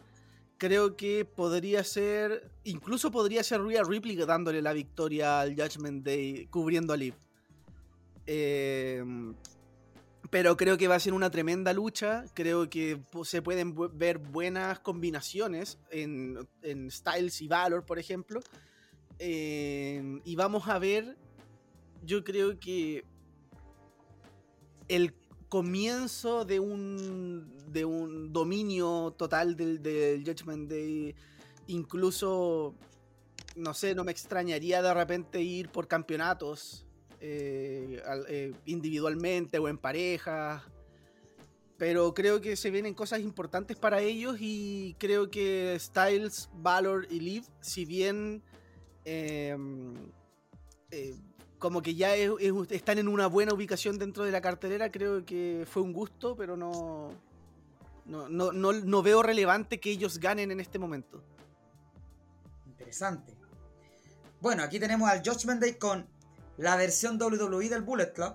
Creo que podría ser, incluso podría ser Rhea Ripley dándole la victoria al Judgment Day, cubriendo a Liv. Eh, pero creo que va a ser una tremenda lucha. Creo que se pueden ver buenas combinaciones en, en Styles y Valor, por ejemplo. Eh, y vamos a ver, yo creo que el comienzo de un, de un dominio total del, del Judgment Day, incluso, no sé, no me extrañaría de repente ir por campeonatos eh, eh, individualmente o en pareja. Pero creo que se vienen cosas importantes para ellos y creo que Styles, Valor y Liv, si bien em, eh, como que ya están en una buena ubicación dentro de la cartelera, creo que fue un gusto, pero no, no, no, no, veo relevante que ellos ganen en este momento. Interesante. Bueno, aquí tenemos al Judgment Day con la versión WWE del Bullet Club.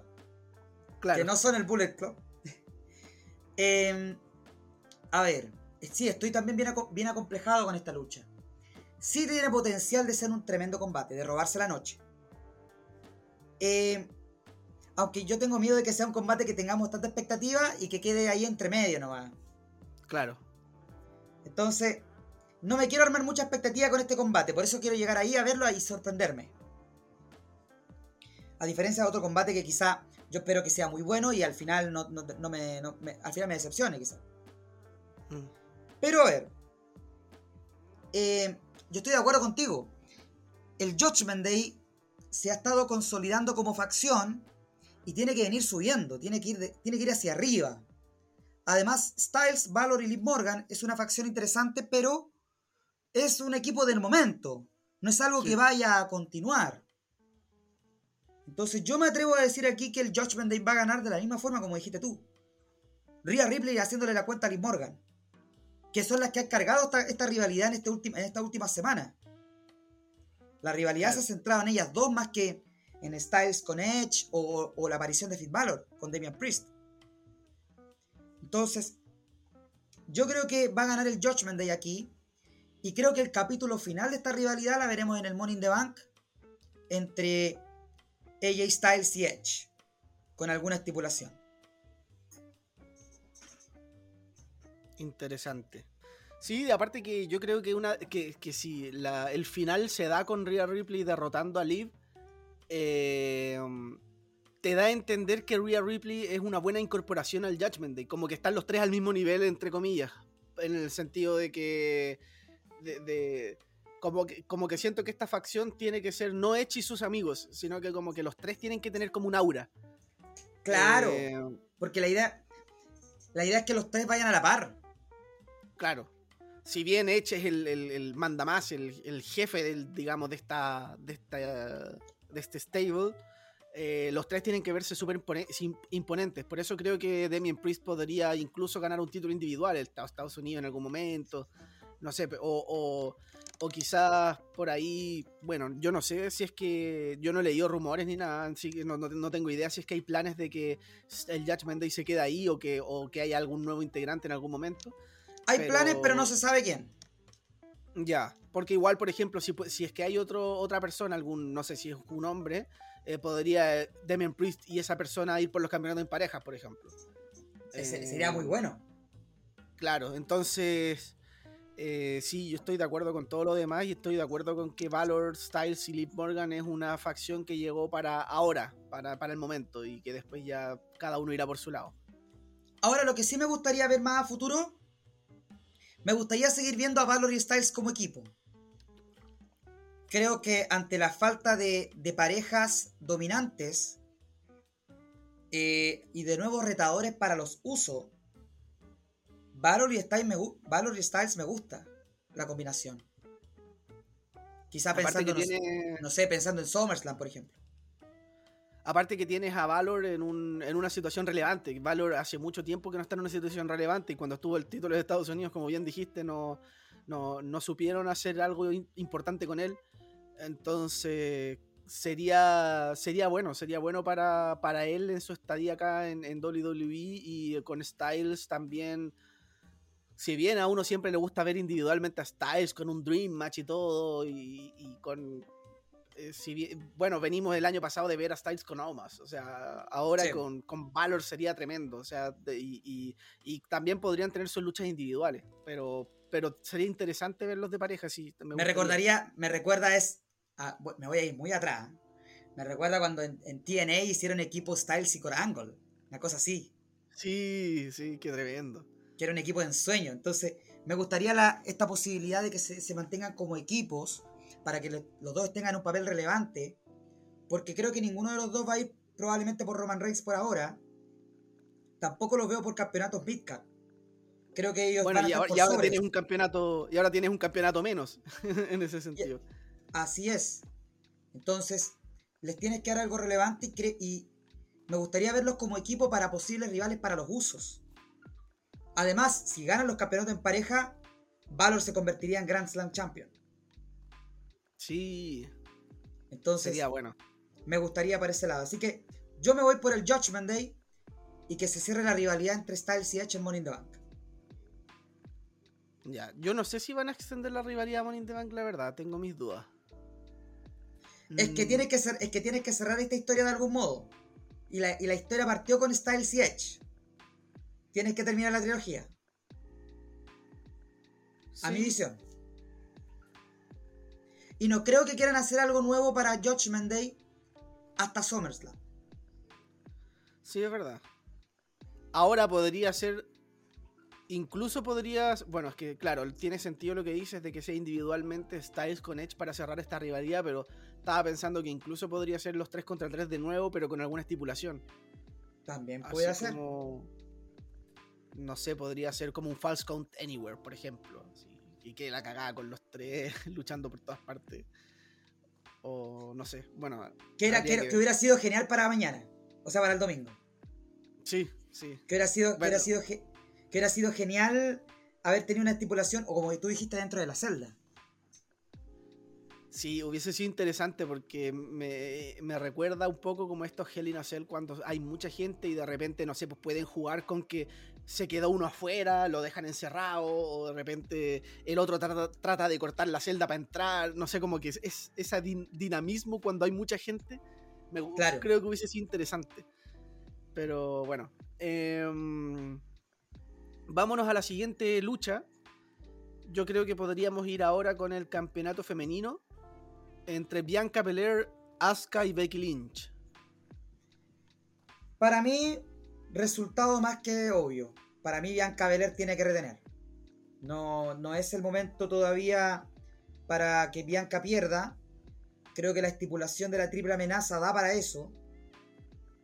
Claro. Que no son el Bullet Club. Em, a ver, sí, estoy también bien, bien acomplejado con esta lucha. Sí tiene potencial de ser un tremendo combate, de robarse la noche. Eh, aunque yo tengo miedo de que sea un combate que tengamos tanta expectativa y que quede ahí entre medio nomás. Claro. Entonces, no me quiero armar mucha expectativa con este combate, por eso quiero llegar ahí a verlo y sorprenderme. A diferencia de otro combate que quizá yo espero que sea muy bueno y al final no, me, al final me decepcione quizá. Mm. Pero a ver, eh, yo estoy de acuerdo contigo. El Judgment Day se ha estado consolidando como facción y tiene que venir subiendo, tiene que ir, tiene que ir hacia arriba. Además, Styles, Valor y Liv Morgan es una facción interesante, pero es un equipo del momento. No es algo que vaya a continuar. Entonces yo me atrevo a decir aquí que el Judgment Day va a ganar de la misma forma como dijiste tú. Rhea Ripley haciéndole la cuenta a Liv Morgan. Que son las que han cargado esta, rivalidad en, este en esta última semana. La rivalidad se ha centrado en ellas dos más que en Styles con Edge o, la aparición de Finn Balor con Damian Priest. Entonces, yo creo que va a ganar el Judgment Day aquí. Y creo que el capítulo final de esta rivalidad la veremos en el Morning the Bank entre AJ Styles y Edge, con alguna estipulación. Interesante. Sí, aparte que yo creo que una que, que si la, el final se da con Rhea Ripley derrotando a Liv, eh, te da a entender que Rhea Ripley es una buena incorporación al Judgment Day, como que están los tres al mismo nivel, entre comillas, en el sentido de que... De, como, que como que siento que esta facción tiene que ser no Edge y sus amigos, sino que como que los tres tienen que tener como un aura. Claro, eh, porque la idea, la idea es que los tres vayan a la par. Claro si bien Edge es el, el, manda más, el, jefe del, digamos, de esta, de este stable, eh, los tres tienen que verse súper imponentes. Por eso creo que Damien Priest podría incluso ganar un título individual, el Estados Unidos en algún momento. No sé, o, o, quizás por ahí, bueno, yo no sé si es que yo no he leído rumores ni nada, así que no, no, tengo idea si es que hay planes de que el Judgment Day se queda ahí o que, o que haya algún nuevo integrante en algún momento. Hay planes, pero no se sabe quién. Ya, porque igual, por ejemplo, si, si es que hay otro, otra persona, algún, no sé si es un hombre, eh, podría eh, Demian Priest y esa persona ir por los campeonatos en parejas, por ejemplo. sería muy bueno. Claro, entonces, eh, sí, yo estoy de acuerdo con todo lo demás y estoy de acuerdo con que Valor, Styles y Liv Morgan es una facción que llegó para ahora, para, para el momento, y que después ya cada uno irá por su lado. Ahora, lo que sí me gustaría ver más a futuro me gustaría seguir viendo a Valor y Styles como equipo. Creo que ante la falta de, parejas dominantes eh, y de nuevos retadores para los usos, Valor y, Styles me, Valor y Styles me gusta la combinación. Quizá pensando, no, sé, pensando en SummerSlam, por ejemplo. Aparte que tienes a Valor en, una situación relevante. Valor hace mucho tiempo que no está en una situación relevante y cuando estuvo el título de Estados Unidos, como bien dijiste, no, no, supieron hacer algo importante con él. Entonces, sería, sería bueno, sería bueno para, para él en su estadía acá en, en WWE y con Styles también. Si bien a uno siempre le gusta ver individualmente a Styles con un Dream Match y todo, y con. Eh, si bien- bueno, venimos el año pasado de ver a Styles con Omas, o sea, ahora Sí. con, con Valor sería tremendo, o sea, de- y, y- y también podrían tener sus luchas individuales, pero, pero sería interesante verlos de pareja, sí. Me recordaría, me recuerda es, a- bu- me voy a ir muy atrás. Me recuerda cuando en, en TNA hicieron equipo Styles y Core Angle, una cosa así, Sí, sí, qué tremendo. que era un equipo de ensueño. Entonces, me gustaría la, esta posibilidad de que se, se mantengan como equipos para que le- los dos tengan un papel relevante, porque creo que ninguno de los dos va a ir probablemente por Roman Reigns por ahora. Tampoco los veo por campeonatos Midcard. Creo que ellos Bueno, van y ahora, por y ahora tienes un campeonato, y ahora tienes un campeonato menos en ese sentido. Así es. Entonces, les tienes que dar algo relevante y, y me gustaría verlos como equipo para posibles rivales para los usos. Además, si ganan los campeonatos en pareja, Valor se convertiría en Grand Slam Champion. Sí, Entonces, sería bueno. me gustaría para ese lado. Así que yo me voy por el Judgment Day y que se cierre la rivalidad entre Styles y Edge en Money in the Bank. Ya, yo no sé si van a extender la rivalidad Money in the Bank, la verdad, tengo mis dudas. Es que Mm, tienes que, cer- es que tienes que cerrar esta historia de algún modo. Y la, y la historia partió con Styles y Edge. Tienes que terminar la trilogía. A mi visión. Y no creo que quieran hacer algo nuevo para Judgment Day hasta SummerSlam. Sí, es verdad. Ahora podría ser. Incluso podrías. Bueno, es que, claro, tiene sentido lo que dices de que sea individualmente Styles con Edge para cerrar esta rivalidad, pero estaba pensando que incluso podría ser los 3 contra 3 de nuevo, pero con alguna estipulación. También puede Así como- no sé, podría ser como un False Count Anywhere, por ejemplo. así, y que la cagada con los tres luchando por todas partes. O no sé, bueno. Que, era, que, hubiera sido genial para mañana. O sea, para el domingo. Sí, sí. Que hubiera sido, que hubiera sido, que hubiera sido genial haber tenido una estipulación, o como tú dijiste, dentro de la celda. Sí, hubiese sido interesante porque me, me recuerda un poco como estos Hell in a Cell cuando hay mucha gente y de repente, no sé, pues pueden jugar con que se quedó uno afuera, lo dejan encerrado, o de repente el otro trata, trata de cortar la celda para entrar, no sé, como que es, es ese din- dinamismo cuando hay mucha gente, me, Claro. creo que hubiese sido interesante. Pero bueno, em, vámonos a la siguiente lucha. Yo creo que podríamos ir ahora con el campeonato femenino entre Bianca Belair, Asuka y Becky Lynch. Para mí, resultado más que obvio. Para mí, Bianca Belair tiene que retener. No, no es el momento todavía para que Bianca pierda. Creo que la estipulación de la triple amenaza da para eso.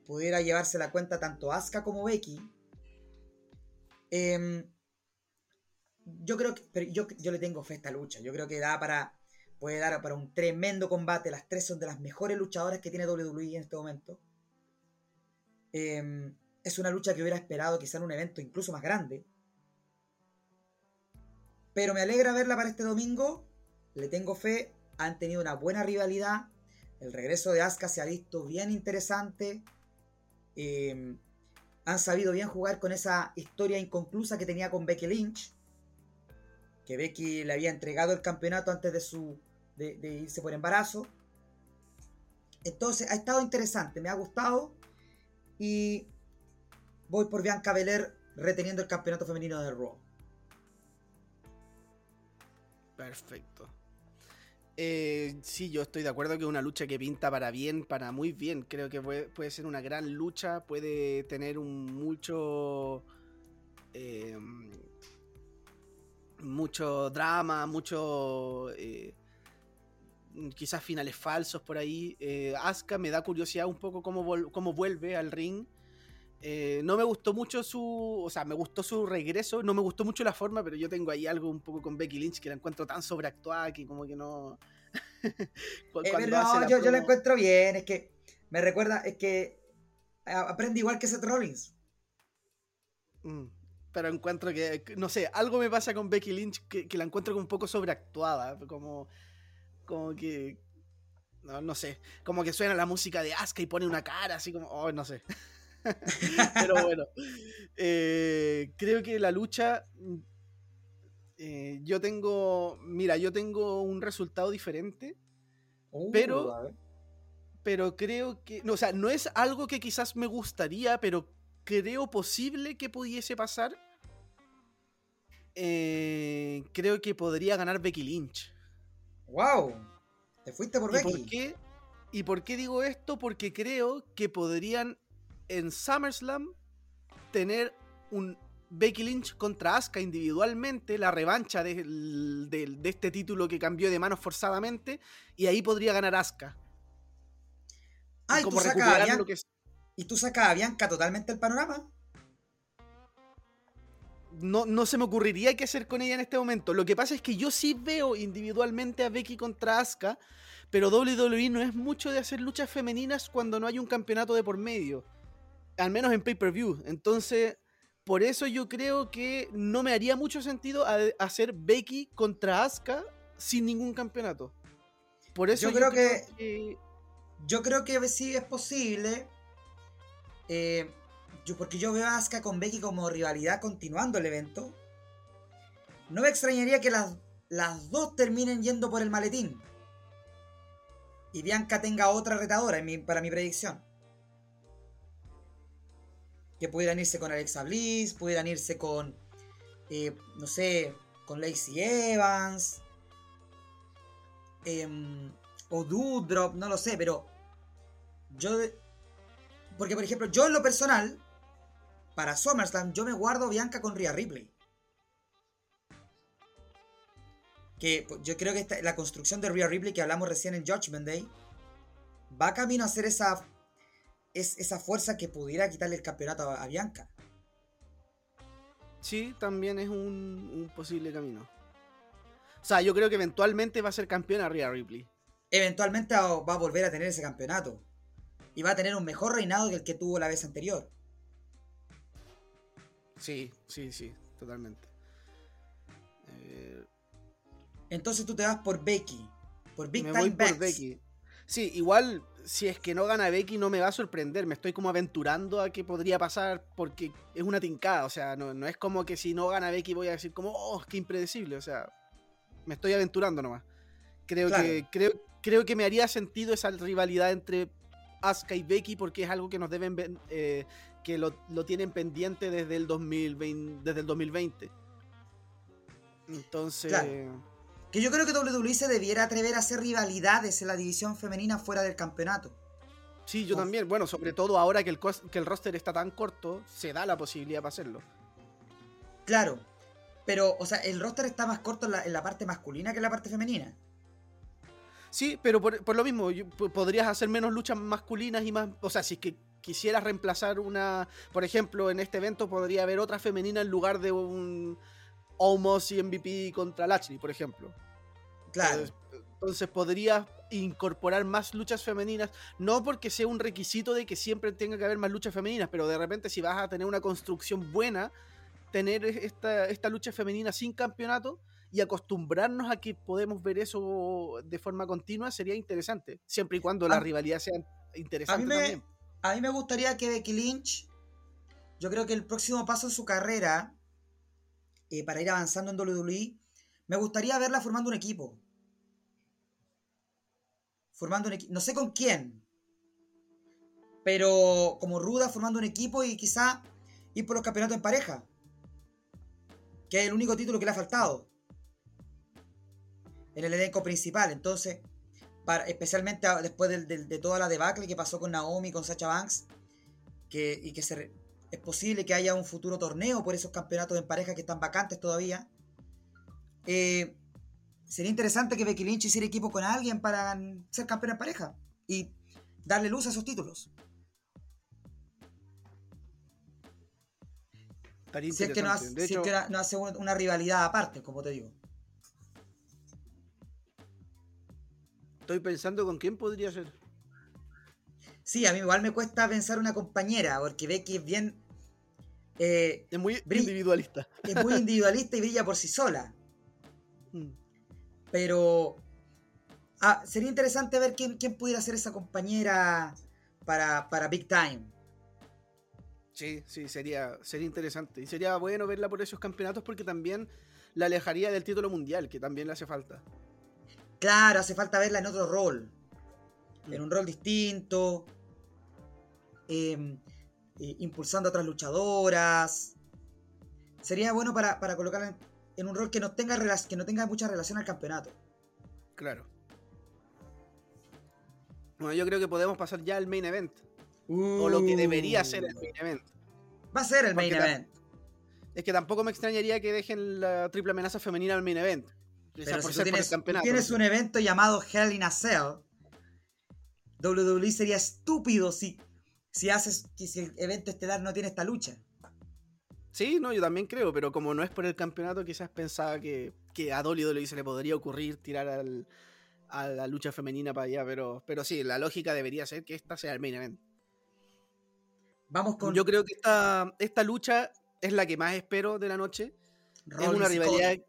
Pudiera llevarse la cuenta tanto Asuka como Becky. Em, yo creo que. Pero yo, yo le tengo fe a esta lucha. Yo creo que da para. Puede dar para un tremendo combate. Las tres son de las mejores luchadoras que tiene WWE en este momento. Eh, es una lucha que hubiera esperado quizá en un evento incluso más grande. Pero me alegra verla para este domingo. Le tengo fe. Han tenido una buena rivalidad. El regreso de Asuka se ha visto bien interesante. Eh, han sabido bien jugar con esa historia inconclusa que tenía con Becky Lynch. Que Becky le había entregado el campeonato antes de su. De, irse por embarazo. Entonces ha estado interesante, me ha gustado. Y voy por Bianca Belair reteniendo el campeonato femenino de Raw. Perfecto. Eh, sí, yo estoy de acuerdo que es una lucha que pinta para bien, para muy bien. Creo que puede, puede ser una gran lucha, puede tener un mucho. eh, mucho drama, mucho. eh, quizás finales falsos por ahí. Eh, Asuka me da curiosidad un poco cómo, cómo vuelve al ring. Eh, no me gustó mucho su. O sea, me gustó su regreso. No me gustó mucho la forma, pero yo tengo ahí algo un poco con Becky Lynch que la encuentro tan sobreactuada que como que no. Eh, no, la yo, yo la encuentro bien, es que me recuerda, es que aprende igual que Seth Rollins. Mm, Pero encuentro que, no sé, algo me pasa con Becky Lynch que, que la encuentro un poco sobreactuada. Como, como que. no, no sé, como que suena la música de Asuka y pone una cara así como, oh, no sé. Pero bueno, eh, creo que la lucha, eh, yo tengo, mira, yo tengo un resultado diferente, Uh, Pero- pero creo que, no, o sea, no es algo que quizás me gustaría, pero creo posible que pudiese pasar. Eh, creo que podría ganar Becky Lynch. ¡Wow! Te fuiste por ¿Y Becky. por qué? ¿Y por qué digo esto? Porque creo que podrían en SummerSlam tener un Becky Lynch contra Asuka individualmente, la revancha del- de, este título que cambió de manos forzadamente, y ahí podría ganar Asuka. Ah, y tú, como sacas a recuperar Bian- lo que es- y tú sacas a Bianca totalmente el panorama. No, no se me ocurriría qué hacer con ella en este momento. Lo que pasa es que yo sí veo individualmente a Becky contra Asuka, pero WWE no es mucho de hacer luchas femeninas cuando no hay un campeonato de por medio. Al menos en pay-per-view. Entonces, por eso yo creo que no me haría mucho sentido a- hacer Becky contra Asuka sin ningún campeonato. Por eso Yo creo que Yo creo que sí es posible. eh, yo, porque yo veo a Asuka con Becky como rivalidad continuando el evento. No me extrañaría que las, las dos terminen yendo por el maletín. Y Bianca tenga otra retadora en para mi predicción. Que pudieran irse con Alexa Bliss, pudieran irse con, eh, no sé, con Lacey Evans. em, o Doudrop, no lo sé, pero yo... Porque, por ejemplo, yo en lo personal, para SummerSlam, yo me guardo Bianca con Rhea Ripley. Que pues, yo creo que esta- la construcción de Rhea Ripley que hablamos recién en Judgment Day va camino a ser esa, es, esa fuerza que pudiera quitarle el campeonato a, a Bianca. Sí, también es un, un posible camino. O sea, yo creo que eventualmente va a ser campeona Rhea Ripley. Eventualmente va a volver a tener ese campeonato. Y va a tener un mejor reinado que el que tuvo la vez anterior. Sí, sí, sí, totalmente. Eh, Entonces tú te vas por Becky. Por Big me Time voy por. Becky. Sí, igual, si es que no gana Becky, no me va a sorprender. Me estoy como aventurando a que podría pasar porque es una tincada. O sea, no, no es como que si no gana Becky voy a decir como, oh, qué impredecible. O sea, me estoy aventurando nomás. Creo, Claro. que, creo, creo que me haría sentido esa rivalidad entre Asuka y Becky porque es algo que nos deben eh, que lo, lo tienen pendiente desde el 2020. Desde el 2020. Entonces... Claro. Que yo creo que WWE se debiera atrever a hacer rivalidades en la división femenina fuera del campeonato. Sí, yo también. Bueno, sobre todo ahora que el, que el roster está tan corto, se da la posibilidad para hacerlo. Claro. Pero, o sea, el roster está más corto en la, en la parte masculina que en la parte femenina. Sí, pero por, por lo mismo, yo- podrías hacer menos luchas masculinas y más. O sea, si es que quisieras reemplazar una. Por ejemplo, en este evento podría haber otra femenina en lugar de un Omos y MVP contra Lashley, por ejemplo. Claro. Entonces, entonces podrías incorporar más luchas femeninas, no porque sea un requisito de que siempre tenga que haber más luchas femeninas, pero de repente si vas a tener una construcción buena, tener esta, esta lucha femenina sin campeonato y acostumbrarnos a que podemos ver eso de forma continua sería interesante, siempre y cuando la rivalidad sea interesante a mí me- también. A mí me gustaría que Becky Lynch, yo creo que el próximo paso en su carrera, eh, para ir avanzando en WWE, me gustaría verla formando un equipo. Formando un equipo. No sé con quién. Pero como Ruda formando un equipo y quizá ir por los campeonatos en pareja. Que es el único título que le ha faltado. En el elenco principal. Entonces, para, especialmente después del- de, toda la debacle que pasó con Naomi, con Sacha Banks, que, y que se es posible que haya un futuro torneo por esos campeonatos en pareja que están vacantes todavía. Eh, sería interesante que Becky Lynch hiciera equipo con alguien para ser campeona en pareja y darle luz a esos títulos. Si es que no hace, interesante. De si es que no- hace una rivalidad aparte, como te digo. Estoy pensando con quién podría ser. Sí, a mí igual me cuesta pensar una compañera, porque Becky es bien. eh, Es muy individualista. es muy individualista y brilla por sí sola. Mm. Pero Ah, sería interesante ver quién, quién pudiera ser esa compañera para, para Big Time. Sí, sí, sería, sería interesante. Y sería bueno verla por esos campeonatos porque también la alejaría del título mundial, que también le hace falta. Claro, hace falta verla en otro rol. En Mm. un rol distinto. em, eh, impulsando a otras luchadoras. Sería bueno para, para colocarla en, en un rol que no, tenga que no tenga mucha relación al campeonato. Claro. Bueno, yo creo que podemos pasar ya al main event. O lo que debería ser el main event. Va a ser el main Porque event. Es que tampoco me extrañaría que dejen la triple amenaza femenina al main event. Pero por si tú tienes, un evento llamado Hell in a Cell, WWE sería estúpido si, si haces que si el evento estelar no tiene esta lucha. Sí, no, yo también creo, pero como no es por el campeonato, quizás pensaba que, que a WWE se le podría ocurrir tirar al- a la lucha femenina para allá, pero, pero sí, la lógica debería ser que esta sea el main event. Vamos con Yo creo que esta, esta lucha es la que más espero de la noche. es una rivalidad. Cody.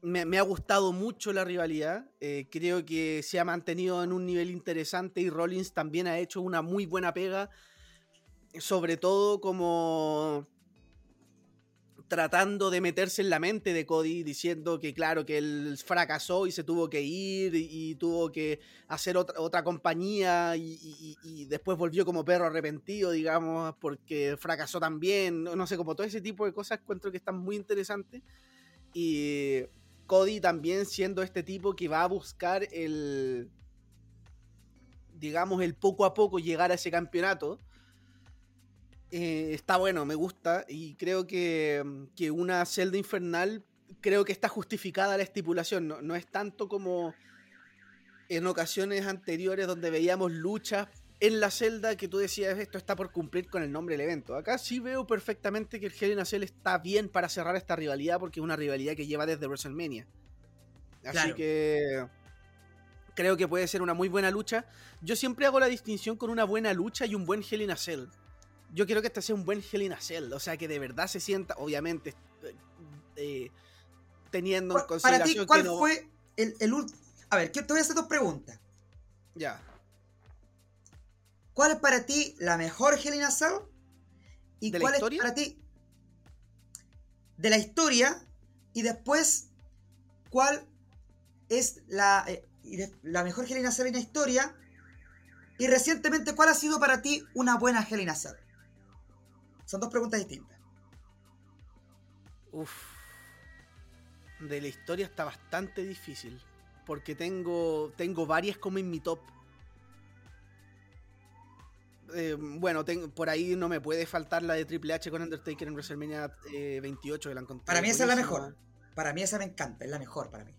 Me, ha gustado mucho la rivalidad. eh, creo que se ha mantenido en un nivel interesante y Rollins también ha hecho una muy buena pega. Sobre todo como tratando de meterse en la mente de Cody, diciendo que claro, que él fracasó y se tuvo que ir y, tuvo que hacer otra, otra compañía y, y- y después volvió como perro arrepentido, digamos, porque fracasó también, no, no sé, como todo ese tipo de cosas encuentro que están muy interesantes. Y Cody también siendo este tipo que va a buscar el, digamos, el poco a poco llegar a ese campeonato. Eh, está bueno, me gusta. Y creo que, que una celda infernal, creo que está justificada la estipulación. No, no es tanto como en ocasiones anteriores donde veíamos luchas en la celda que tú decías esto está por cumplir con el nombre del evento. Acá sí veo perfectamente que el Hell in a Cell está bien para cerrar esta rivalidad porque es una rivalidad que lleva desde WrestleMania. Así Claro. que creo que puede ser una muy buena lucha. Yo siempre hago la distinción con una buena lucha y un buen Hell in a Cell. Yo quiero que este sea un buen Hell in a Cell, o sea que de verdad se sienta, obviamente, eh, teniendo en ¿Cuál- Para ti, consideración ¿cuál que no- fue el, el último? A ver, que- te voy a hacer dos preguntas. Ya. ¿Cuál es para ti la mejor Hell in a Cell? ¿Y ¿De la cuál es historia? para ti de la historia? Y después, ¿cuál es la, eh, la mejor Hell in a Cell en la historia? Y recientemente, ¿cuál ha sido para ti una buena Hell in a Cell? Son dos preguntas distintas. Uf. De la historia está bastante difícil. Porque tengo, tengo varias como en mi top. Eh, bueno, tengo, por ahí no me puede faltar la de Triple H con Undertaker en WrestleMania eh, 28. Que la encontré Para mí esa es la mejor. Para mí esa me encanta, es la mejor para mí.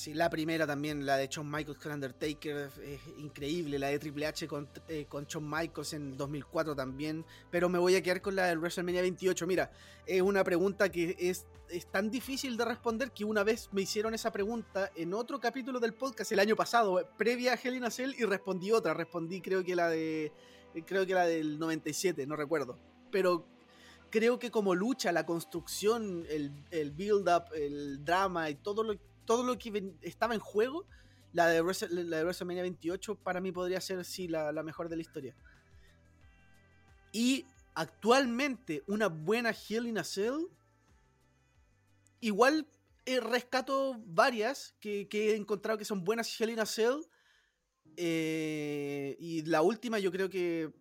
Sí, la primera también, la de Shawn Michaels con Undertaker, es increíble. La de Triple H con, eh, con Shawn Michaels en 2004 también. Pero me voy a quedar con la del WrestleMania 28. Mira, es una pregunta que es, es tan difícil de responder que una vez me hicieron esa pregunta en otro capítulo del podcast el año pasado, previa a Hell in a Cell, y respondí otra. Respondí creo que la de. Creo que la del 97, no recuerdo. Pero creo que como lucha, la construcción, el, el build-up, el drama y todo lo, todo lo que estaba en juego, la de, la de WrestleMania 28 para mí podría ser, sí, la, la mejor de la historia. Y actualmente, una buena Hell in a Cell, igual eh, rescato varias que, que he encontrado que son buenas Hell in a Cell. Eh, y la última yo creo que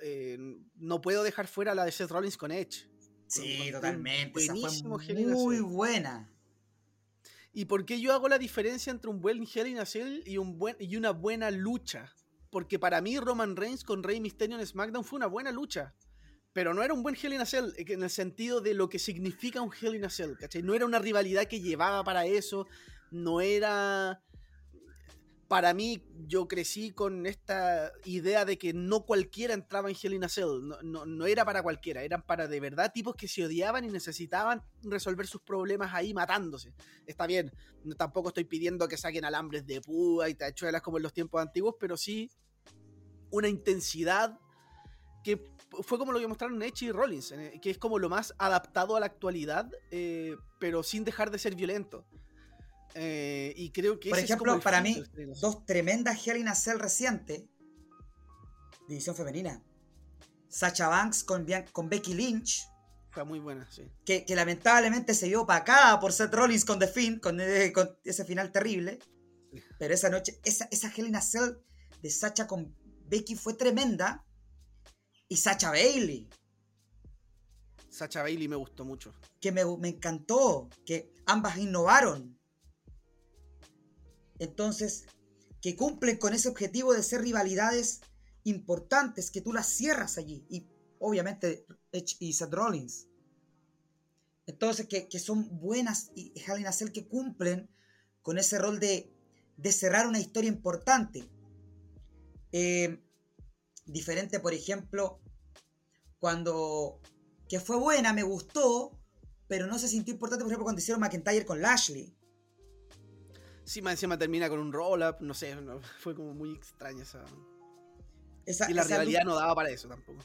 eh, no puedo dejar fuera la de Seth Rollins con Edge. Sí, un totalmente. Esa buenísimo fue Hell in a muy buena. ¿Y por qué yo hago la diferencia entre un buen Hell in a Cell y, un buen, y una buena lucha? Porque para mí Roman Reigns con Rey Mysterio en SmackDown fue una buena lucha. Pero no era un buen Hell in a Cell eh, en el sentido de lo que significa un Hell in a Cell, ¿cachai? No era una rivalidad que llevaba para eso, no era... Para mí, yo crecí con esta idea de que no cualquiera entraba en Hell in a Cell, no, no, era para cualquiera, eran para de verdad tipos que se odiaban y necesitaban resolver sus problemas ahí matándose. Está bien, no, tampoco estoy pidiendo que saquen alambres de púa y tachuelas como en los tiempos antiguos, pero sí una intensidad que fue como lo que mostraron Edge y Rollins, eh, que es como lo más adaptado a la actualidad, eh, pero sin dejar de ser violento. Eh, y creo que Por es ejemplo, para mí, dos tremendas Hell in a Cell recientes. División femenina. Sacha Banks con, con Becky Lynch. Fue muy buena, sí. Que, que lamentablemente se vio opacada por Seth Rollins con The Fiend, con, eh, con ese final terrible. Sí. Pero esa noche, esa, esa Hell in a Cell de Sacha con Becky fue tremenda. Y Sacha Bailey, Sacha Bailey me gustó mucho. que me, me encantó, que ambas innovaron. Entonces, que cumplen con ese objetivo de ser rivalidades importantes, que tú las cierras allí. Y obviamente Edge y Seth Rollins. Entonces, que, que son buenas y a Cell que cumplen con ese rol de, de cerrar una historia importante. Eh, diferente, por ejemplo, cuando... Que fue buena, me gustó, pero no se sintió importante, por ejemplo, cuando hicieron McIntyre con Lashley. Sí, más encima termina con un roll-up, no sé, no, fue como muy extraña esa... Esa- Y la esa rivalidad lucha- no daba para eso tampoco.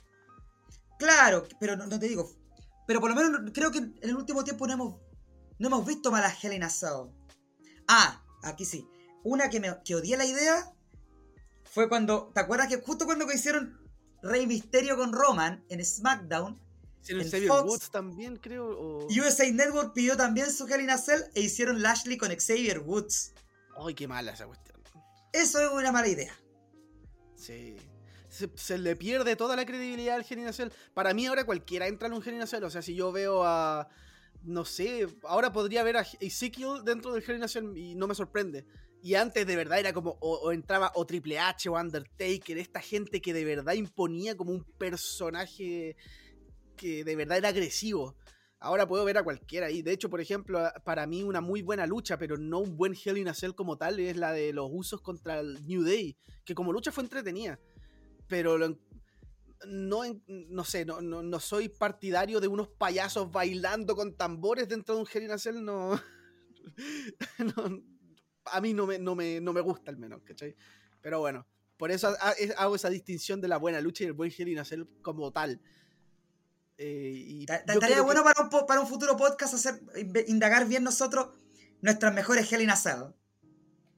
Claro, pero no, no te digo. Pero por lo menos no- creo que en el último tiempo no hemos, no hemos visto malas Hell in a Cell. Ah, aquí sí. Una que, me, que odié la idea fue cuando. ¿Te acuerdas que justo cuando hicieron Rey Misterio con Roman en SmackDown, Hicieron Xavier Fox- Woods también, creo. O... USA Network pidió también su Hell in a Cell e hicieron Lashley con Xavier Woods? Ay, qué mala esa cuestión. Eso es una mala idea. Sí. Se, se le pierde toda la credibilidad al Hell in a Cell. Para mí ahora cualquiera entra en un Hell in a Cell. O sea, si yo veo a... No sé, ahora podría ver a Ezekiel dentro del Hell in a Cell y no me sorprende. Y antes de verdad era como, o, o entraba o Triple H o Undertaker, esta gente que de verdad imponía como un personaje que de verdad era agresivo. Ahora puedo ver a cualquiera ahí. De hecho, por ejemplo, para mí una muy buena lucha, pero no un buen Hell in a Cell como tal, es la de los usos contra el New Day. Que como lucha fue entretenida. Pero lo no, no sé, no, no, no soy partidario de unos payasos bailando con tambores dentro de un Hell in a Cell. No, no- a mí no me, no, me, no me gusta al menos, ¿cachai? Pero bueno, por eso ha- ha- hago esa distinción de la buena lucha y el buen Hell in a Cell como tal. Eh, y Estaría que- bueno para un, para un futuro podcast hacer indagar bien nosotros nuestras mejores Hell in a Cell.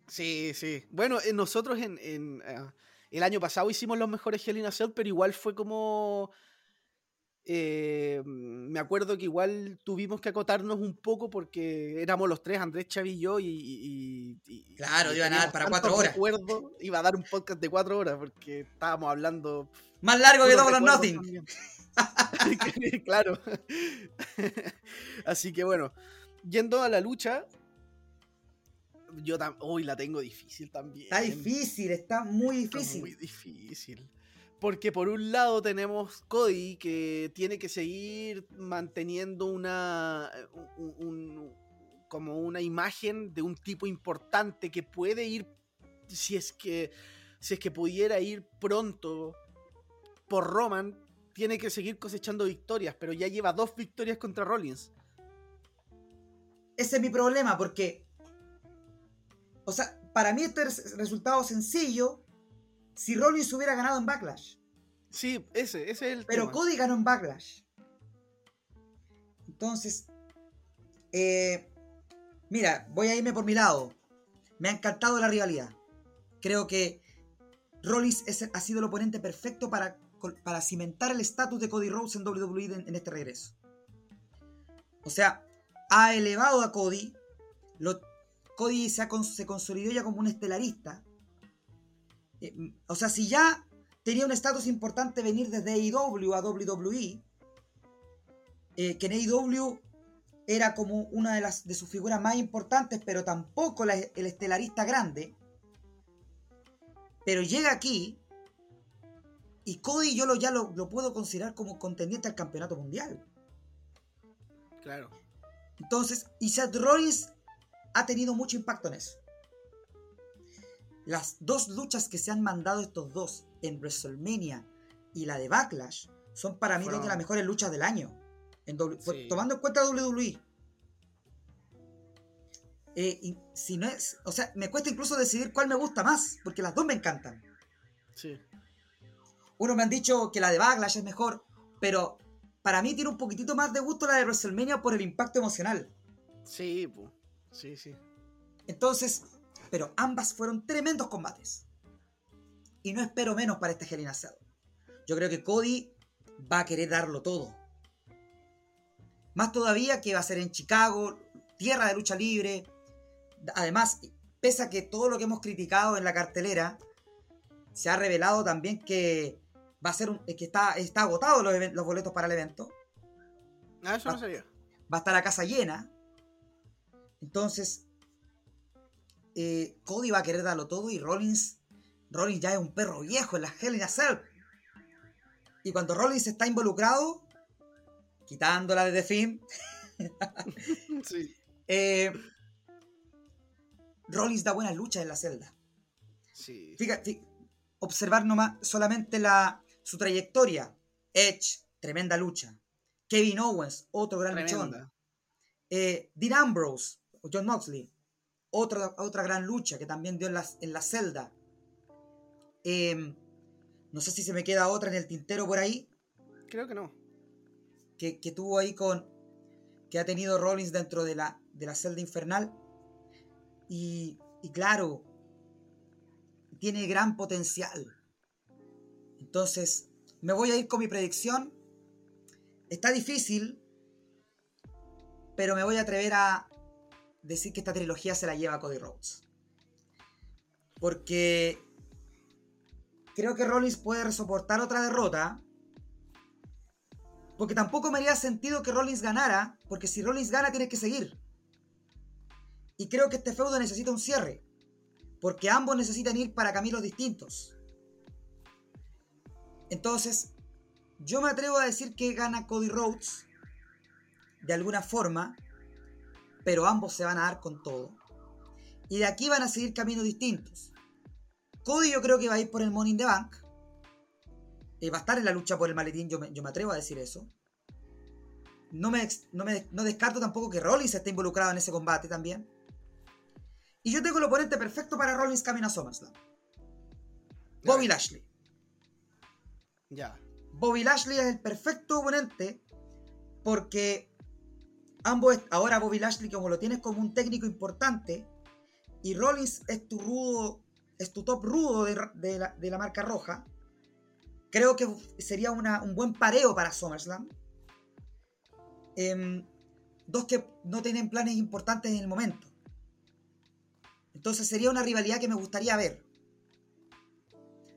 Sí, sí. Bueno, eh, nosotros en, en, ah, el año pasado hicimos los mejores Hell in a Cell, pero igual fue como... eh, me acuerdo que igual tuvimos que acotarnos un poco porque éramos los tres, Andrés, Chavi y yo, y... y- y- Claro, y iban a dar para cuatro horas. recuerdos, iba a dar un podcast de cuatro horas porque estábamos hablando... Más largo que Double or Nothing. también. claro. Así que bueno, yendo a la lucha, yo también... Uy, la tengo difícil también. Está difícil, está muy Está difícil. Muy difícil. Porque por un lado tenemos Cody que tiene que seguir manteniendo una un- un- como una imagen de un tipo importante que puede ir si es que si es que pudiera ir pronto por Roman tiene que seguir cosechando victorias, pero ya lleva dos victorias contra Rollins. Ese es mi problema, porque. O sea, para mí este es resultado sencillo si Rollins hubiera ganado en Backlash. Sí, ese, ese es el Pero tema. Cody ganó en Backlash. Entonces. eh, mira, voy a irme por mi lado. Me ha encantado la rivalidad. Creo que Rollins es- ha sido el oponente perfecto para, para cimentar el estatus de Cody Rhodes en WWE en, este regreso. O sea, ha elevado a Cody. Lo, Cody se, ha consolidó ya como un estelarista. Eh, o sea, si ya tenía un estatus importante venir desde AEW a WWE, eh, que en AEW era como una de, sus figuras más importantes, pero tampoco el estelarista grande. Pero llega aquí y Cody yo lo, ya lo, lo puedo considerar como contendiente al campeonato mundial. Claro. Entonces, y Seth Rollins ha tenido mucho impacto en eso. Las dos luchas que se han mandado estos dos en WrestleMania y la de Backlash son para mí dos de las mejores luchas del año. En W- fue- Sí. Tomando en cuenta WWE. Eh, y si no es, o sea, me cuesta incluso decidir cuál me gusta más, porque las dos me encantan. Sí. Unos me han dicho que la de Backlash es mejor, pero para mí tiene un poquitito más de gusto la de WrestleMania por el impacto emocional. Sí, pu. sí, sí. Entonces, pero ambas fueron tremendos combates. Y no espero menos para este Hell in a Cell. Yo creo que Cody va a querer darlo todo. Más todavía que va a ser en Chicago, tierra de lucha libre. Además, pese a que todo lo que hemos criticado en la cartelera, se ha revelado también que va a ser un, que está, está agotado los, boletos para el evento. Ah, eso Ah. no sabía. Va a estar a casa llena. Entonces, eh, Cody va a querer darlo todo y Rollins, Rollins ya es un perro viejo en la Hell in a Cell. Y cuando Rollins está involucrado, quitándola de The Finn, Sí. eh, Rollins da buenas luchas en la celda. Sí. Fíjate, observar nomás solamente la, su trayectoria. Edge, tremenda lucha. Kevin Owens, otro gran luchón. Eh, Dean Ambrose, o John Moxley, otra, otra gran lucha que también dio en la, en la celda. Eh, no sé si se me queda otra en el tintero por ahí, Creo que no. que, que tuvo ahí con. que ha tenido Rollins dentro de la, de la celda infernal. Y, y claro, tiene gran potencial. Entonces, me voy a ir con mi predicción. Está difícil, pero me voy a atrever a decir que esta trilogía se la lleva Cody Rhodes. Porque creo que Rollins puede soportar otra derrota. Porque tampoco me haría sentido que Rollins ganara, porque si Rollins gana tienes que seguir. Y creo que este feudo necesita un cierre, porque ambos necesitan ir para caminos distintos. Entonces, yo me atrevo a decir que gana Cody Rhodes, de alguna forma, pero ambos se van a dar con todo. Y de aquí van a seguir caminos distintos. Cody yo creo que va a ir por el Money in the Bank. Eh, va a estar en la lucha por el maletín, yo me, yo me atrevo a decir eso. No, me, no, me, no descarto tampoco que Rollins esté involucrado en ese combate también. Y yo tengo el oponente perfecto para Rollins camino a SummerSlam. Bobby Lashley. Bobby Lashley es el perfecto oponente porque ambos, ahora Bobby Lashley como lo tienes como un técnico importante y Rollins es tu rudo, es tu top rudo de, de la, de la marca roja, creo que sería una- un buen pareo para SummerSlam. Em, dos que no tienen planes importantes en el momento. Entonces sería una rivalidad que me gustaría ver.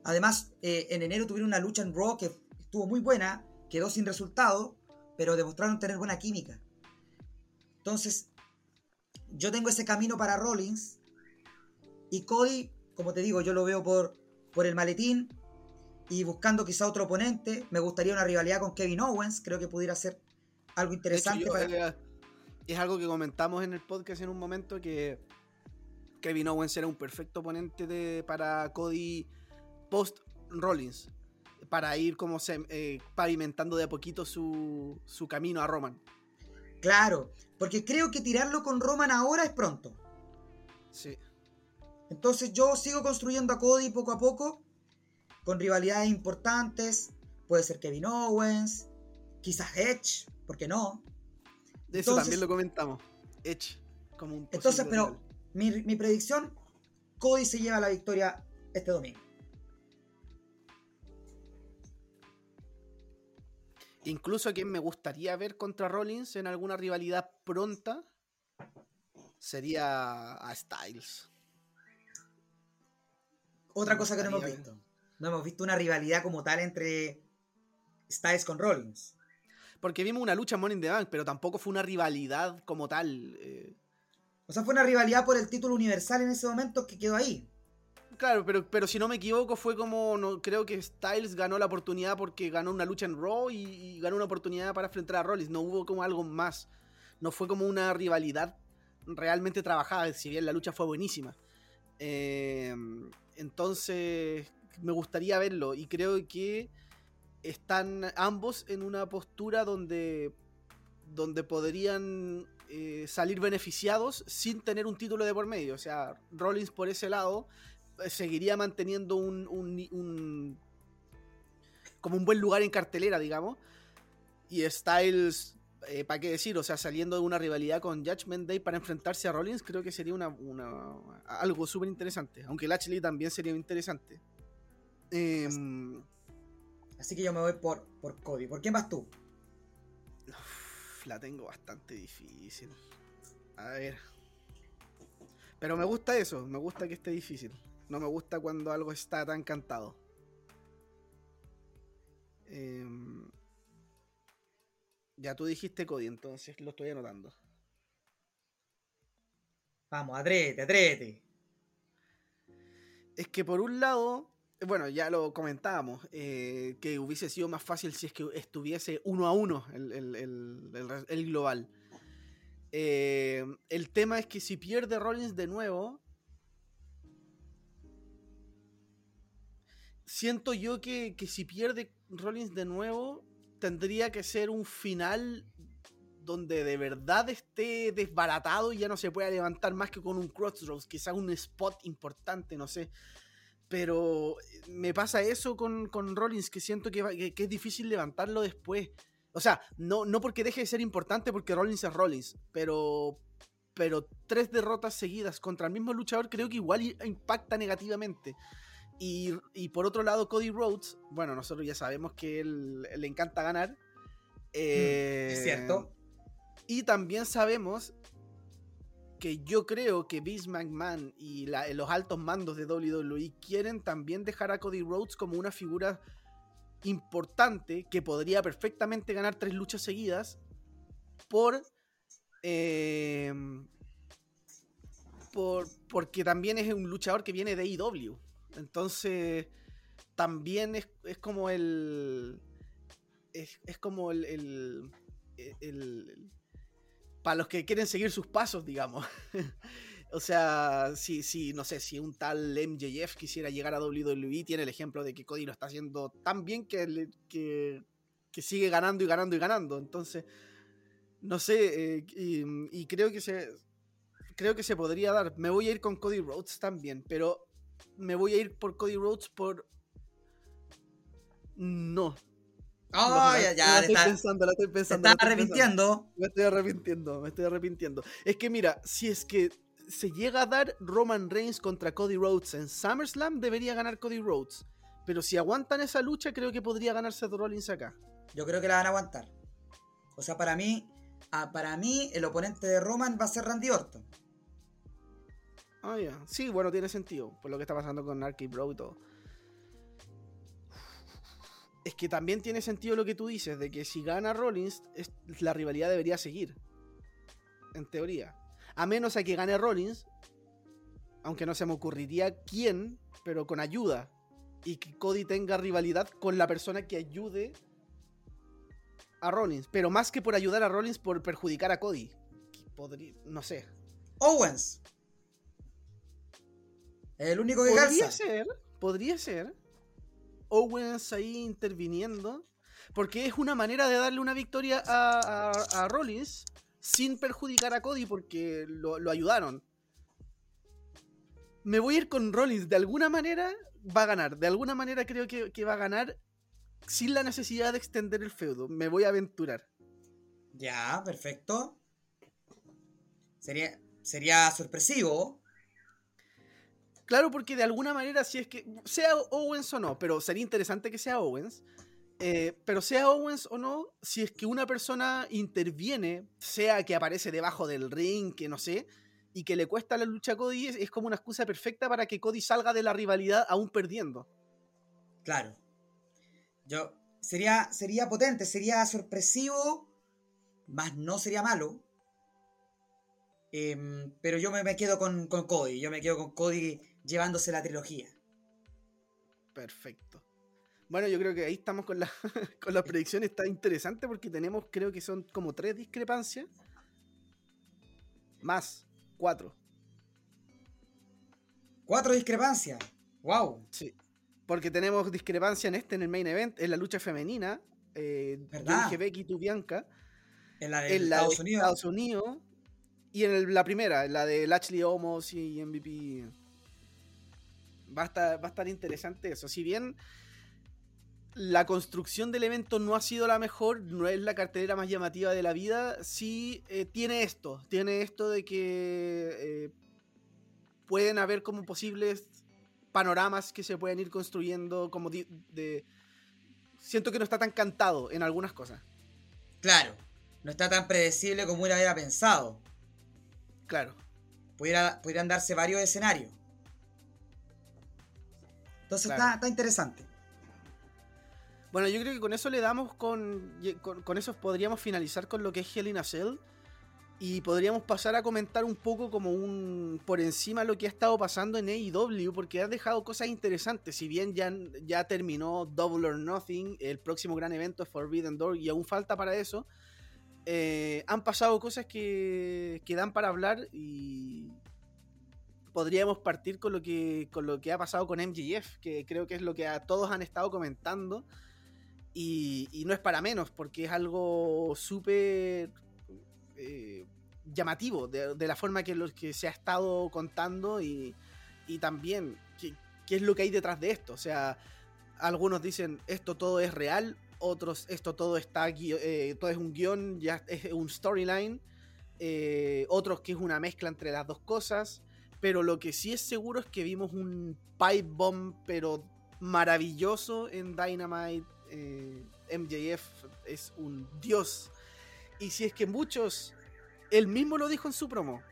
Además, eh, en enero tuvieron una lucha en Raw que estuvo muy buena, quedó sin resultado, pero demostraron tener buena química. Entonces, yo tengo ese camino para Rollins. Y Cody, como te digo, yo lo veo por, por el maletín y buscando quizá otro oponente. Me gustaría una rivalidad con Kevin Owens, creo que pudiera ser algo hecho, interesante. yo, para... eh, es algo que comentamos en el podcast en un momento que Kevin Owens era un perfecto oponente de, para Cody post Rollins. Para ir como se, eh, pavimentando de a poquito su, su camino a Roman. Claro, porque creo que tirarlo con Roman ahora es pronto. Sí. Entonces yo sigo construyendo a Cody poco a poco, con rivalidades importantes. Puede ser Kevin Owens, quizás Edge, ¿por qué no? De eso Entonces- también lo comentamos. Edge. Como un Entonces, pero mi, mi predicción, Cody se lleva la victoria este domingo. Incluso a quien me gustaría ver contra Rollins en alguna rivalidad pronta sería a Styles. Otra Me cosa que no hemos visto. No hemos visto una rivalidad como tal entre Styles con Rollins. Porque vimos una lucha en in the Bank, pero tampoco fue una rivalidad como tal. eh. O sea, fue una rivalidad por el título universal en ese momento que quedó ahí. Claro, pero, pero si no me equivoco, fue como. No, creo que Styles ganó la oportunidad porque ganó una lucha en Raw y, ganó una oportunidad para enfrentar a Rollins. No hubo como algo más. No fue como una rivalidad realmente trabajada, si bien la lucha fue buenísima. Eh, entonces, me gustaría verlo y creo que están ambos en una postura donde, donde podrían eh, salir beneficiados sin tener un título de por medio. O sea, Rollins por ese lado seguiría manteniendo un, un- un- como un buen lugar en cartelera, digamos. Y Styles eh, ¿para qué decir? O sea, saliendo de una rivalidad con Judgment Day para enfrentarse a Rollins, creo que sería una, una- algo súper interesante. Aunque Lashley también sería interesante. Em, Así que yo me voy por, por Cody. ¿Por quién vas tú? uf, la tengo bastante difícil. A ver. Pero me gusta eso, me gusta que esté difícil. No me gusta cuando algo está tan cantado. Em, ya tú dijiste Cody, entonces lo estoy anotando. Vamos, atrévete, atrévete. Es que por un lado, bueno, ya lo comentábamos, eh, que hubiese sido más fácil si es que estuviese uno a uno el, el- el- el- el global. Eh, el tema es que si pierde Rollins de nuevo, siento yo que, que si pierde Rollins de nuevo, tendría que ser un final donde de verdad esté desbaratado y ya no se pueda levantar más que con un crossroads, quizás un spot importante, no sé. Pero me pasa eso con, con Rollins, que siento que, que- que es difícil levantarlo después. O sea, no, no porque deje de ser importante, porque Rollins es Rollins, pero, pero tres derrotas seguidas contra el mismo luchador creo que igual impacta negativamente. Y, y por otro lado, Cody Rhodes, bueno, nosotros ya sabemos que él, le encanta ganar. Eh, Es cierto. Y también sabemos que yo creo que Vince McMahon y la- los altos mandos de WWE quieren también dejar a Cody Rhodes como una figura importante que podría perfectamente ganar tres luchas seguidas por, eh, por porque también es un luchador que viene de IW. Entonces, también es, es como el. Es, es como el. el- para los que quieren seguir sus pasos, digamos. o sea, si, si, no sé, si un tal MJF quisiera llegar a WWE, tiene el ejemplo de que Cody lo está haciendo tan bien que, que, que sigue ganando y ganando y ganando. Entonces, no sé, eh, y, y creo que se. Creo que se podría dar. Me voy a ir con Cody Rhodes también, pero me voy a ir por Cody Rhodes por. No. Oh, No, ya, la ya, te estoy está- pensando, la estoy te pensando. estás la estoy pensando. arrepintiendo. Me estoy arrepintiendo, me estoy arrepintiendo. Es que mira, si es que se llega a dar Roman Reigns contra Cody Rhodes en SummerSlam, debería ganar Cody Rhodes. Pero si aguantan esa lucha, creo que podría ganar Seth Rollins acá. Yo creo que la van a aguantar. O sea, para mí, para mí, el oponente de Roman va a ser Randy Orton. Ah, ya. Sí, bueno, tiene sentido. Por lo que está pasando con Arky Bro y todo. Es que también tiene sentido lo que tú dices, de que si gana Rollins, la rivalidad debería seguir. En teoría. A menos a que gane Rollins, aunque no se me ocurriría quién, pero con ayuda. Y que Cody tenga rivalidad con la persona que ayude a Rollins. Pero más que por ayudar a Rollins, por perjudicar a Cody. Podría, no sé. Owens. El único que Podría calza. ser, podría ser. Owens ahí interviniendo. Porque es una manera de darle una victoria a, a- a Rollins sin perjudicar a Cody porque lo, lo ayudaron. Me voy a ir con Rollins. De alguna manera va a ganar. De alguna manera creo que, que va a ganar sin la necesidad de extender el feudo. Me voy a aventurar. Ya, perfecto. Sería, sería sorpresivo. Claro, porque de alguna manera, si es que sea Owens o no, pero sería interesante que sea Owens. eh, pero sea Owens o no, si es que una persona interviene, sea que aparece debajo del ring, que no sé, y que le cuesta la lucha a Cody, es, como una excusa perfecta para que Cody salga de la rivalidad aún perdiendo. Claro. Yo. Sería, sería potente, sería sorpresivo. Más no sería malo. Em, pero yo me, me quedo con, con Cody. Yo me quedo con Cody llevándose la trilogía. Perfecto. Bueno, yo creo que ahí estamos con, la, con las predicciones. Está interesante porque tenemos, creo que son como tres discrepancias. Más, cuatro. Cuatro discrepancias. Wow. Sí. Porque tenemos discrepancia en este, en el main event, en la lucha femenina. Eh, ¿Verdad? Becky, tú Bianca. En la de En la Estados de Unidos. Estados Unidos. Y en el- la primera, en la de Lashley Homos y MVP. Va a, estar, va a estar interesante eso. Si bien la construcción del evento no ha sido la mejor, no es la cartelera más llamativa de la vida, sí eh, tiene esto, tiene esto de que eh, pueden haber como posibles panoramas que se pueden ir construyendo como de, Siento que no está tan cantado en algunas cosas. Claro, no está tan predecible como uno había pensado. Claro. Pudiera, pudieran darse varios escenarios. Entonces está, interesante. Bueno, yo creo que con eso le damos con, con, eso podríamos finalizar con lo que es Hell in a Cell. Y podríamos pasar a comentar un poco como un por encima lo que ha estado pasando en AEW, porque ha dejado cosas interesantes. Si bien ya, ya terminó Double or Nothing, el próximo gran evento es Forbidden Door y aún falta para eso. Eh, han pasado cosas que, que dan para hablar y podríamos partir con lo que con lo que ha pasado con MJF, que creo que es lo que a todos han estado comentando. Y, y no es para menos, porque es algo súper eh, llamativo de, la forma que, lo, que se ha estado contando y, también qué, es lo que hay detrás de esto. O sea, algunos dicen esto todo es real, otros esto todo está eh, todo es un guion, ya es un storyline, eh, otros que es una mezcla entre las dos cosas. Pero lo que sí es seguro es que vimos un pipe bomb, pero maravilloso en Dynamite. MJF es un dios y si es que muchos, él mismo lo dijo en su promo,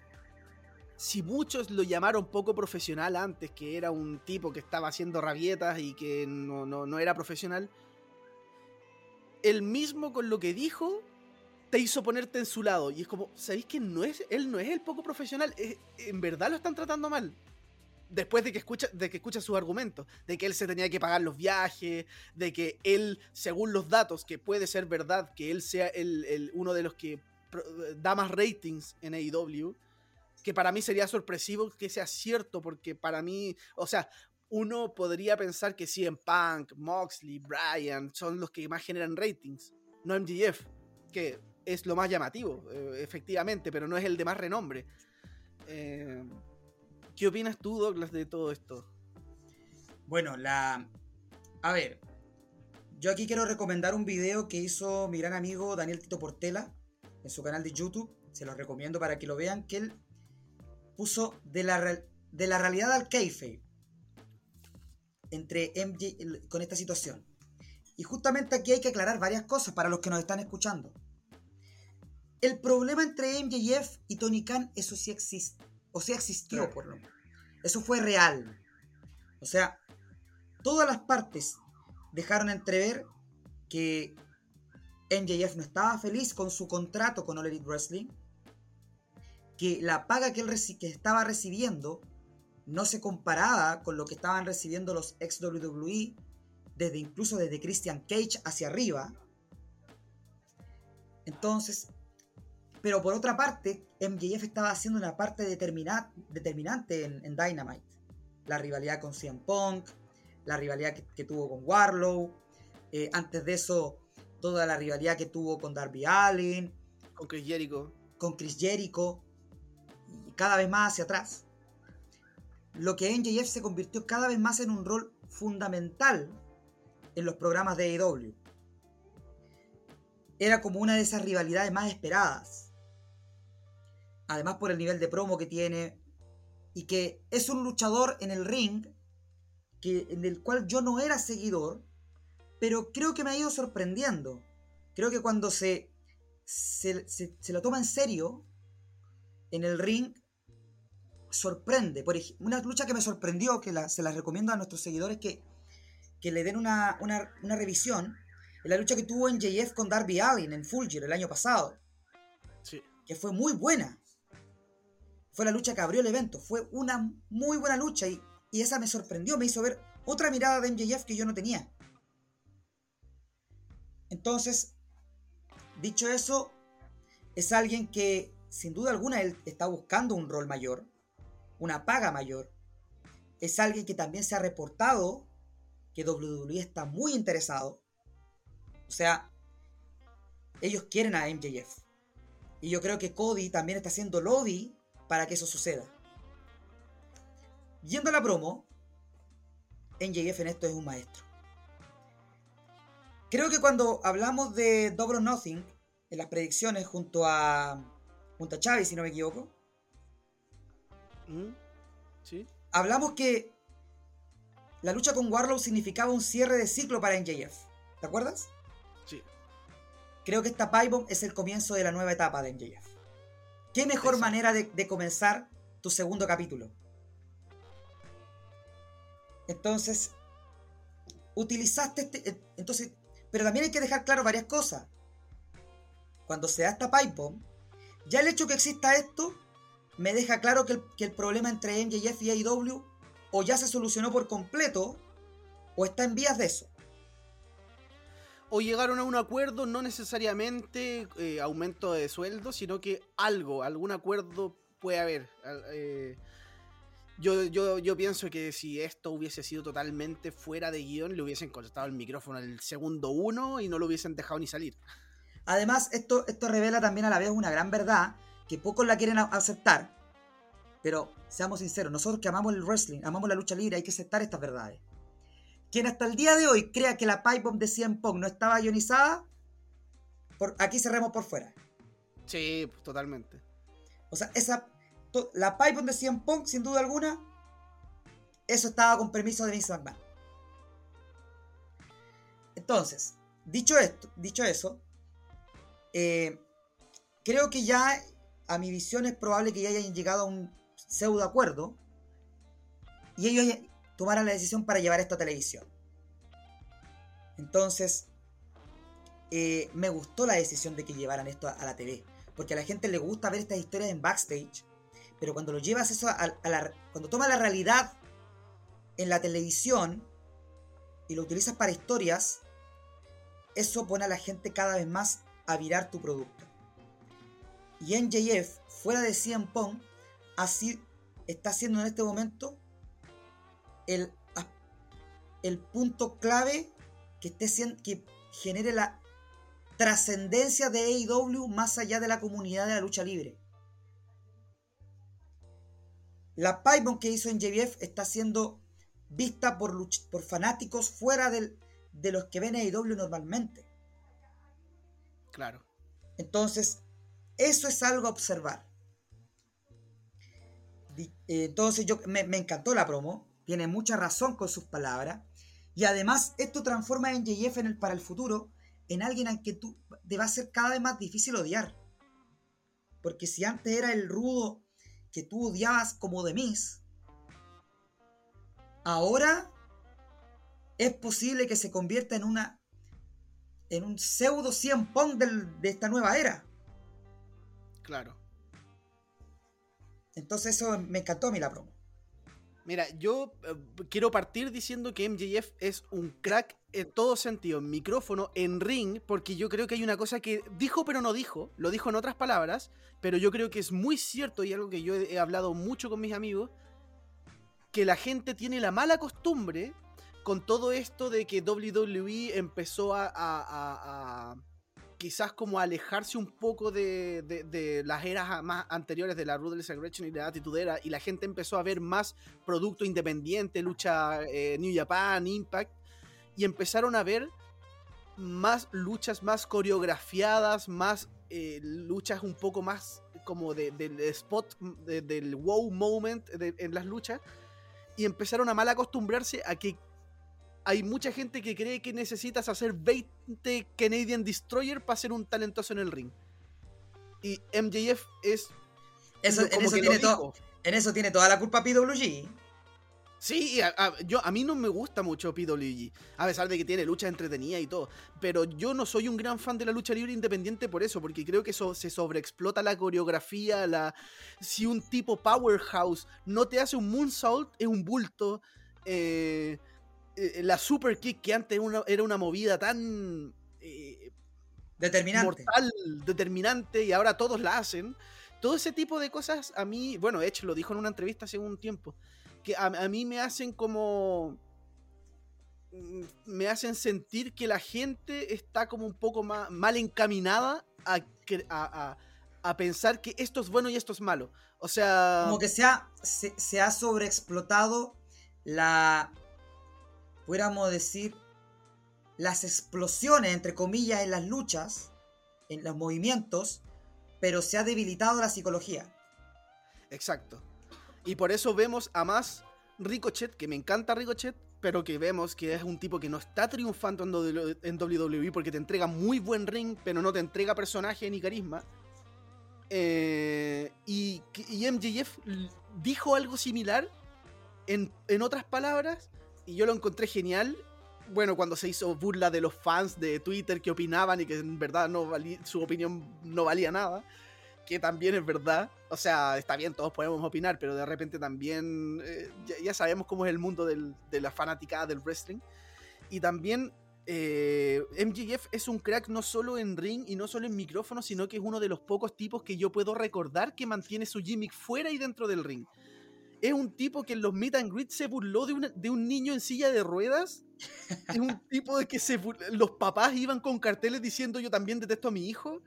si muchos lo llamaron poco profesional antes, que era un tipo que estaba haciendo rabietas y que no, era profesional, él mismo con lo que dijo te hizo ponerte en su lado. Y es como, ¿sabéis que no es, él no es el poco profesional? en verdad lo están tratando mal después de que escucha, de que escucha sus argumentos, de que él se tenía que pagar los viajes, de que él, según los datos, que puede ser verdad, que él sea el, uno de los que da más ratings en AEW, que para mí sería sorpresivo que sea cierto, porque para mí, o sea, uno podría pensar que sí en Punk, Moxley, Bryan son los que más generan ratings, no MGF, que es lo más llamativo, eh, efectivamente, pero no es el de más renombre. Eh, ¿Qué opinas tú, Douglas, de todo esto? Bueno, la... A ver, yo aquí quiero recomendar un video que hizo mi gran amigo Daniel Tito Portela en su canal de YouTube. Se los recomiendo para que lo vean, que él puso de la, de la realidad al kayfabe entre MJ con esta situación. Y justamente aquí hay que aclarar varias cosas para los que nos están escuchando. El problema entre MJF y Tony Khan, eso sí existe. O sea, existió por lo menos. Eso fue real. O sea, todas las partes dejaron entrever que MJF no estaba feliz con su contrato con All Elite Wrestling, que la paga que él que estaba recibiendo no se comparaba con lo que estaban recibiendo los ex WWE, desde incluso desde Christian Cage hacia arriba. Entonces, pero por otra parte, MJF estaba haciendo una parte determinante en, Dynamite. La rivalidad con CM Punk, la rivalidad que, tuvo con Warlow, eh, antes de eso, toda la rivalidad que tuvo con Darby Allin. Con Chris Jericho. Con Chris Jericho. Y cada vez más hacia atrás. Lo que MJF se convirtió cada vez más en un rol fundamental en los programas de AEW. Era como una de esas rivalidades más esperadas además por el nivel de promo que tiene, y que es un luchador en el ring, que, en el cual yo no era seguidor, pero creo que me ha ido sorprendiendo. Creo que cuando se, se, lo toma en serio en el ring, sorprende. Por una lucha que me sorprendió, que se la recomiendo a nuestros seguidores que, que le den una, una, una revisión, es la lucha que tuvo en JF con Darby Allin en Fulgir el año pasado. Sí. Que fue muy buena fue la lucha que abrió el evento. Fue una muy buena lucha y, esa me sorprendió, me hizo ver otra mirada de MJF que yo no tenía. Entonces, dicho eso, es alguien que sin duda alguna él está buscando un rol mayor, una paga mayor. Es alguien que también se ha reportado que WWE está muy interesado. O sea, ellos quieren a MJF. Y yo creo que Cody también está haciendo lobby para que eso suceda. Yendo a la promo, NJF en esto es un maestro. creo que cuando hablamos de Double or Nothing, en las predicciones junto a, junto a Xavi, si no me equivoco, ¿Mm? ¿Sí? hablamos que la lucha con Warlow significaba un cierre de ciclo para NJF. ¿Te acuerdas? Sí. Creo que esta Pipe es el comienzo de la nueva etapa de NJF. ¿Qué mejor Exacto. manera de, de comenzar tu segundo capítulo? Entonces, utilizaste este. eh, Entonces, pero también hay que dejar claro varias cosas. Cuando se da esta pipe bomb, ya el hecho que exista esto me deja claro que el, que el problema entre MJF y AEW o ya se solucionó por completo o está en vías de eso. O llegaron a un acuerdo, no necesariamente eh, aumento de sueldo, sino que algo, algún acuerdo puede haber. Eh, yo, yo, yo pienso que si esto hubiese sido totalmente fuera de guion, le hubiesen cortado el micrófono al segundo uno y no lo hubiesen dejado ni salir. Además, esto, esto revela también a la vez una gran verdad que pocos la quieren aceptar. Pero seamos sinceros, nosotros que amamos el wrestling, amamos la lucha libre, hay que aceptar estas verdades. Quien hasta el día de hoy crea que la pipe bomb de CM Punk no estaba ionizada, por, aquí cerremos por fuera. Sí, pues, totalmente. O sea, esa, to- la pipe bomb de CM Punk, sin duda alguna, eso estaba con permiso de Vince McMahon. Entonces, dicho esto, dicho eso, eh, creo que ya a mi visión es probable que ya hayan llegado a un pseudo acuerdo y ellos tomaran la decisión para llevar esto a televisión. Entonces, eh, me gustó la decisión de que llevaran esto a, la TV, porque a la gente le gusta ver estas historias en backstage, pero cuando lo llevas eso a, a la, cuando tomas la realidad en la televisión y lo utilizas para historias, eso pone a la gente cada vez más a virar tu producto. Y NJF, fuera de CM Punk, así está siendo en este momento el, el punto clave que, esté que genere la trascendencia de AEW más allá de la comunidad de la lucha libre. La Pipe que hizo en JBF está siendo vista por, luch- por fanáticos fuera del- de los que ven AEW normalmente. Claro. Entonces, eso es algo a observar. Eh, Entonces, yo, me, me encantó la promo. Tiene mucha razón con sus palabras. Y además, esto transforma a NJF en el, para el futuro en alguien al que tú te va a ser cada vez más difícil odiar. Porque si antes era el rudo que tú odiabas como de mis, ahora es posible que se convierta en una en un pseudo 100 Pong del- de esta nueva era. Claro. Entonces eso me encantó a mí la promo. Mira, yo eh, quiero partir diciendo que MJF es un crack en todo sentido, en micrófono, en ring, porque yo creo que hay una cosa que dijo pero no dijo, lo dijo en otras palabras, pero yo creo que es muy cierto y algo que yo he, hablado mucho con mis amigos, que la gente tiene la mala costumbre con todo esto de que WWE empezó a quizás como alejarse un poco de, de- las eras más anteriores de la Ruthless Aggression y la Attitude Era, y la gente empezó a ver más producto independiente, lucha eh, New Japan, Impact, y empezaron a ver más luchas más coreografiadas, más eh, luchas un poco más como de- del spot, de- del wow moment en las luchas, y empezaron a mal acostumbrarse a que hay mucha gente que cree que necesitas hacer 20 Canadian Destroyer para ser un talentoso en el ring. Y MJF es. Eso, en, eso tiene to- dijo. en eso tiene toda la culpa PWG. Sí, a, a- yo, a mí no me gusta mucho PWG, a pesar de que tiene lucha entretenida y todo, pero yo no soy un gran fan de la lucha libre independiente por eso, porque creo que eso se sobreexplota la coreografía, la si un tipo powerhouse no te hace un moonsault, es un bulto, eh, eh, la super kick que antes una- era una movida tan eh, Determinante. mortal, determinante, y ahora todos la hacen. Todo ese tipo de cosas a mí, bueno, Edge lo dijo en una entrevista hace un tiempo, que a, a mí me hacen como... mm, me hacen sentir que la gente está como un poco más mal encaminada a, cre- a, a- a pensar que esto es bueno y esto es malo. O sea... Como que se ha, se, se ha sobreexplotado la. Pudiéramos decir. las explosiones, entre comillas, en las luchas, en los movimientos, pero se ha debilitado la psicología. Exacto. Y por eso vemos a más Ricochet, que me encanta Ricochet, pero que vemos que es un tipo que no está triunfando en WWE porque te entrega muy buen ring, pero no te entrega personaje ni carisma. Eh, y, y, MJF dijo algo similar en, en, otras palabras y yo lo encontré genial. Bueno, cuando se hizo burla de los fans de Twitter que opinaban y que en verdad no su opinión no valía nada que también es verdad. O sea, está bien, todos podemos opinar, pero de repente también eh, ya, sabemos cómo es el mundo de la fanaticada del wrestling. Y también eh, MJF es un crack no solo en ring y no solo en micrófono, sino que es uno de los pocos tipos que yo puedo recordar que mantiene su gimmick fuera y dentro del ring. Es un tipo que en los meet and greet se burló de, de un niño en silla de ruedas. es un tipo de que se los papás iban con carteles diciendo yo también detesto a mi hijo.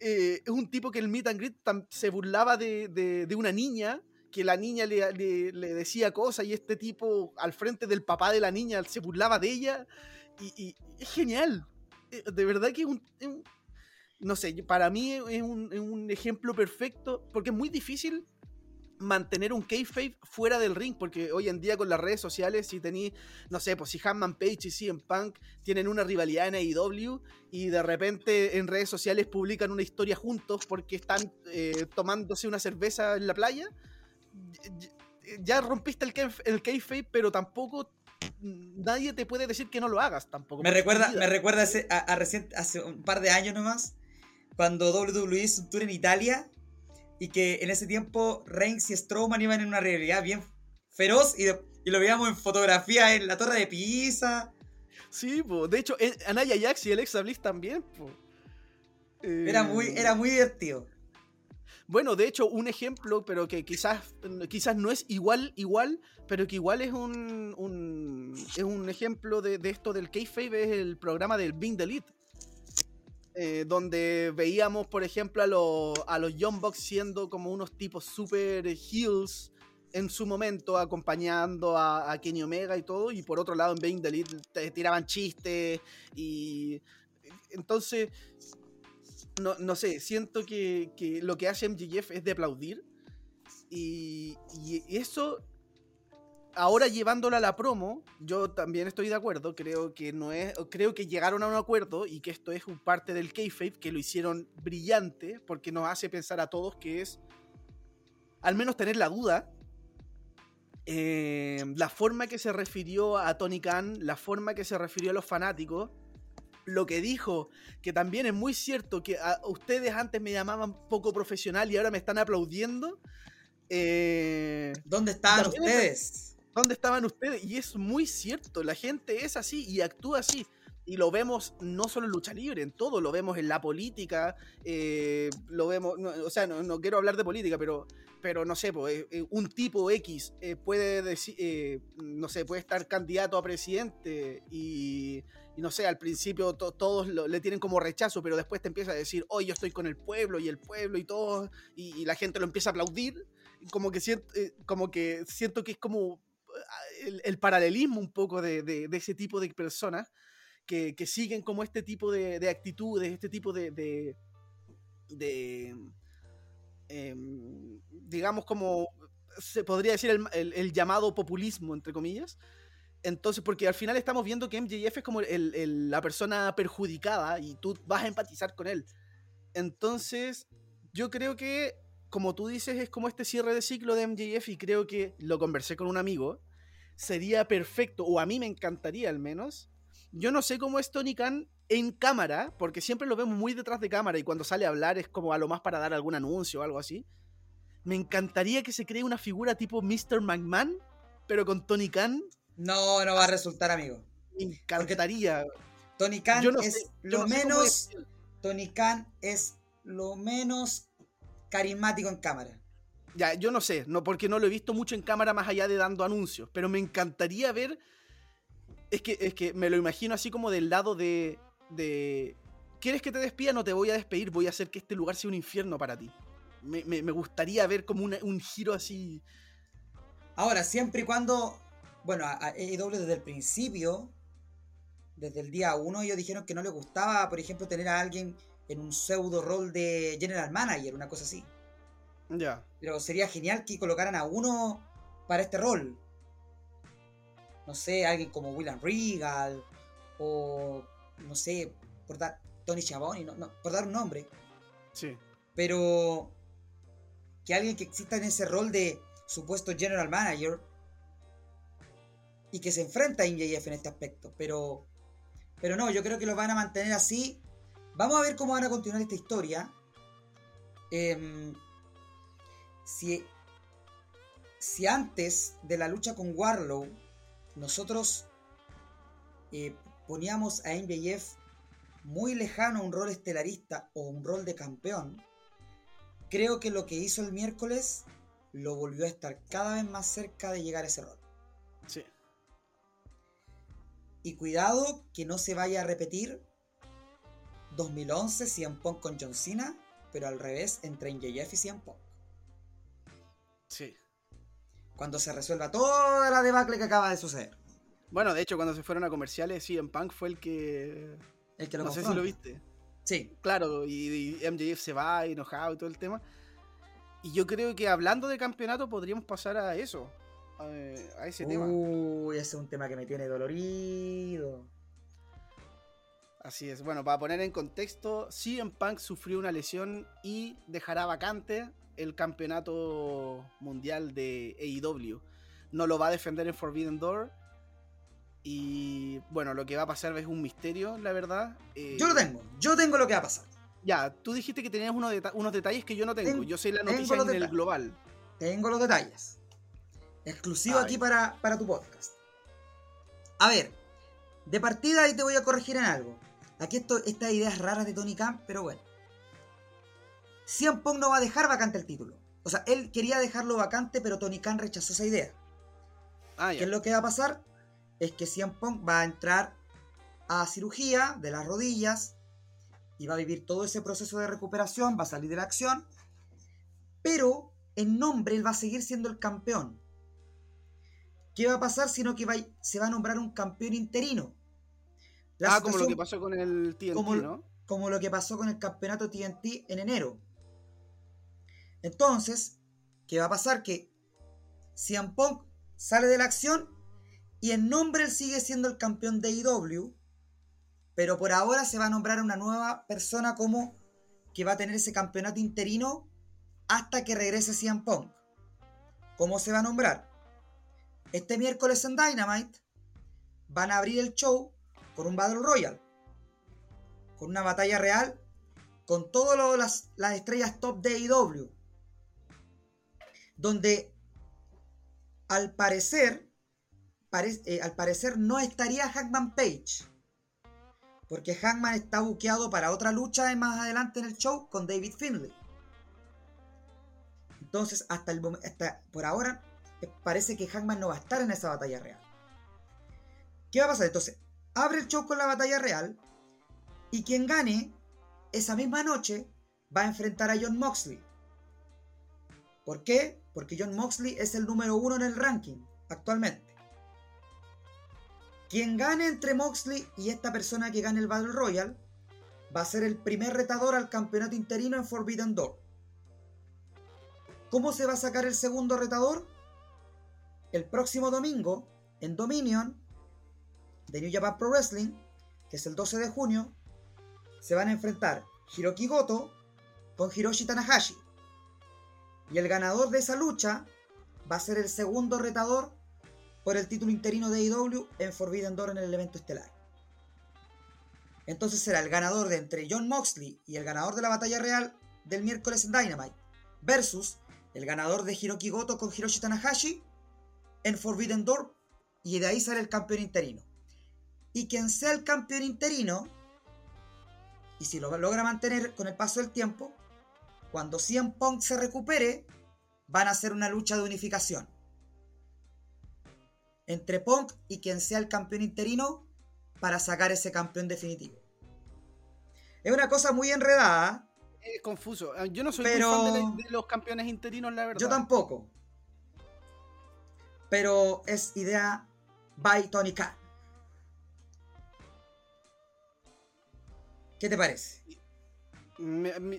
Eh, es un tipo que en el meet and greet se burlaba de, una niña, que la niña le, decía cosas y este tipo al frente del papá de la niña se burlaba de ella. Y, es genial. Eh, de verdad que es un, no sé, para mí es un, es un, ejemplo perfecto, porque es muy difícil mantener un kayfabe fuera del ring, porque hoy en día con las redes sociales, si tenéis, no sé, pues si Hanman Page y CM Punk tienen una rivalidad en AEW y de repente en redes sociales publican una historia juntos porque están eh, tomándose una cerveza en la playa, ya rompiste el, el kayfabe, pero tampoco nadie te puede decir que no lo hagas tampoco. Me recuerda, me recuerda hace, a, hace un par de años nomás, cuando WWE hizo un tour en Italia y que en ese tiempo Reigns y Strowman iban en una realidad bien feroz y, lo veíamos en fotografía en la Torre de Pisa. Sí, de hecho, Anaya Jax y Alexa Bliss también. Era, muy, era eh, muy divertido. Bueno, de hecho, un ejemplo, pero que quizás, quizás no es igual, igual, pero que igual es un, es un ejemplo de, esto del kayfabe, es el programa del Being Delete eh, donde veíamos, por ejemplo, a, a los Young Bucks siendo como unos tipos super heels en su momento, acompañando a, Kenny Omega y todo, y por otro lado en Being the te tiraban chistes y entonces, no, no sé, siento que, que, lo que hace MJF es de aplaudir y, y eso ahora llevándola a la promo, yo también estoy de acuerdo. Creo que no es, creo que llegaron a un acuerdo y que esto es un parte del kayfabe que lo hicieron brillante porque nos hace pensar a todos que es, al menos tener la duda. Eh, la forma que se refirió a Tony Khan, la forma que se refirió a los fanáticos, lo que dijo, que también es muy cierto que a ustedes antes me llamaban poco profesional y ahora me están aplaudiendo. Eh, ¿Dónde están ustedes? ¿Dónde estaban ustedes? Y es muy cierto, la gente es así y actúa así. Y lo vemos no solo en lucha libre, en todo, lo vemos en la política, eh, lo vemos, o sea, no, quiero hablar de política, pero, pero no sé, pues, un tipo X puede decir, no sé, puede estar candidato a presidente y, no sé, al principio todos le tienen como rechazo, pero después te empieza a decir, hoy yo estoy con el pueblo y el pueblo y todo, y, la gente lo empieza a aplaudir, como que, siento, como que siento que es como el, paralelismo un poco de, ese tipo de personas que, siguen como este tipo de, actitudes, este tipo de, de, em, digamos como se podría decir el, llamado populismo, entre comillas. Entonces, porque al final estamos viendo que MJF es como la persona perjudicada y tú vas a empatizar con él. Entonces, yo creo que, como tú dices, es como este cierre de ciclo de MJF y creo que lo conversé con un amigo sería perfecto, o a mí me encantaría al menos. Yo no sé cómo es Tony Khan en cámara, porque siempre lo vemos muy detrás de cámara y cuando sale a hablar es como a lo más para dar algún anuncio o algo así. Me encantaría que se cree una figura tipo Mr. McMahon, pero con Tony Khan. No, no va a resultar, amigo. Me encantaría. Tony Khan es lo menos. Tony Khan es lo menos carismático en cámara. Ya, yo no sé, no, porque no lo he visto mucho en cámara más allá de dando anuncios, pero me encantaría ver. Es que, es que me lo imagino así como del lado de. ¿Quieres que te despida? No te voy a despedir, voy a hacer que este lugar sea un infierno para ti. Me, gustaría ver como un giro así. Ahora, siempre y cuando. Bueno, a AEW desde el principio desde el día uno ellos dijeron que no les gustaba, por ejemplo, tener a alguien en un pseudo rol de general manager, una cosa así. Ya. Pero sería genial que colocaran a uno para este rol. No sé, alguien como William Regal o no sé, por dar Tony Schiavone, no, no, por dar un nombre. Sí. Pero que alguien que exista en ese rol de supuesto general manager y que se enfrenta a MJF en este aspecto. Pero, pero no, yo creo que lo van a mantener así. Vamos a ver cómo van a continuar esta historia. Em, si, si antes de la lucha con Warlow nosotros eh, poníamos a MJF muy lejano a un rol estelarista o un rol de campeón, creo que lo que hizo el miércoles lo volvió a estar cada vez más cerca de llegar a ese rol. Sí. Y cuidado que no se vaya a repetir 2011 CM Punk con John Cena, pero al revés entre MJF y CM Punk. Sí. Cuando se resuelva toda la debacle que acaba de suceder. Bueno, de hecho, cuando se fueron a comerciales, sí, en Punk fue el que. El que lo no sé si lo viste. Sí, Claro, y, y MJF se va enojado y todo el tema. Y yo creo que hablando de campeonato podríamos pasar a eso. A, a ese tema. Uy, ese es un tema que me tiene dolorido. Así es. Bueno, para poner en contexto, CM Punk sufrió una lesión y dejará vacante el campeonato mundial de AEW. No lo va a defender en Forbidden Door. Y bueno, lo que va a pasar es un misterio, la verdad. Eh, Yo lo tengo, yo tengo lo que va a pasar. Ya, tú dijiste que tenías unos, deta- unos detalles que yo no tengo. Ten- yo sé la noticia en el global. Tengo los detalles. Exclusivo Ay. aquí para, para tu podcast. A ver, de partida ahí te voy a corregir en algo. Aquí esto, estas ideas raras de Tony Khan, pero bueno. CM Punk no va a dejar vacante el título. O sea, él quería dejarlo vacante, pero Tony Khan rechazó esa idea. Ah, ¿Qué es lo que va a pasar? Es que CM Punk va a entrar a cirugía de las rodillas y va a vivir todo ese proceso de recuperación, va a salir de la acción, pero en nombre él va a seguir siendo el campeón. ¿Qué va a pasar? Sino que va- se va a nombrar un campeón interino. La ah, como lo que pasó con el TNT, como- ¿no? como lo que pasó con el campeonato TNT en enero. Entonces, ¿qué va a pasar? Que CM Punk sale de la acción y en nombre sigue siendo el campeón de IW, pero por ahora se va a nombrar una nueva persona como que va a tener ese campeonato interino hasta que regrese CM Punk. ¿Cómo se va a nombrar? Este miércoles en Dynamite van a abrir el show con un Battle Royale con una batalla real con todas las, las estrellas top de AEW. Donde al parecer, pare- eh, al parecer no estaría Hackman Page. Porque Hackman está buqueado para otra lucha más adelante en el show con David Finlay. Entonces, hasta, el, hasta por ahora, eh, parece que Hackman no va a estar en esa batalla real. ¿Qué va a pasar? Entonces, abre el show con la batalla real. Y quien gane esa misma noche va a enfrentar a John Moxley. ¿Por qué? Porque John Moxley es el número uno en el ranking actualmente. Quien gane entre Moxley y esta persona que gane el Battle Royale va a ser el primer retador al campeonato interino en Forbidden Door. ¿Cómo se va a sacar el segundo retador? El próximo domingo, en Dominion, de New Japan Pro Wrestling, que es el 12 de junio, se van a enfrentar Hiroki Goto con Hiroshi Tanahashi. Y el ganador de esa lucha va a ser el segundo retador por el título interino de AEW en Forbidden Door en el evento estelar. Entonces será el ganador de entre John Moxley y el ganador de la batalla real del miércoles en Dynamite versus el ganador de Hiroki Goto con Hiroshi Tanahashi en Forbidden Door y de ahí sale el campeón interino. Y quien sea el campeón interino y si lo logra mantener con el paso del tiempo, cuando CM Punk se recupere, van a hacer una lucha de unificación. Entre Punk y quien sea el campeón interino para sacar ese campeón definitivo. Es una cosa muy enredada, Es confuso. Ah, Yo no soy Pero- muy fan de, los campeones interinos, la verdad. yo tampoco. Pero es idea by Tony Khan. ¿Qué te parece?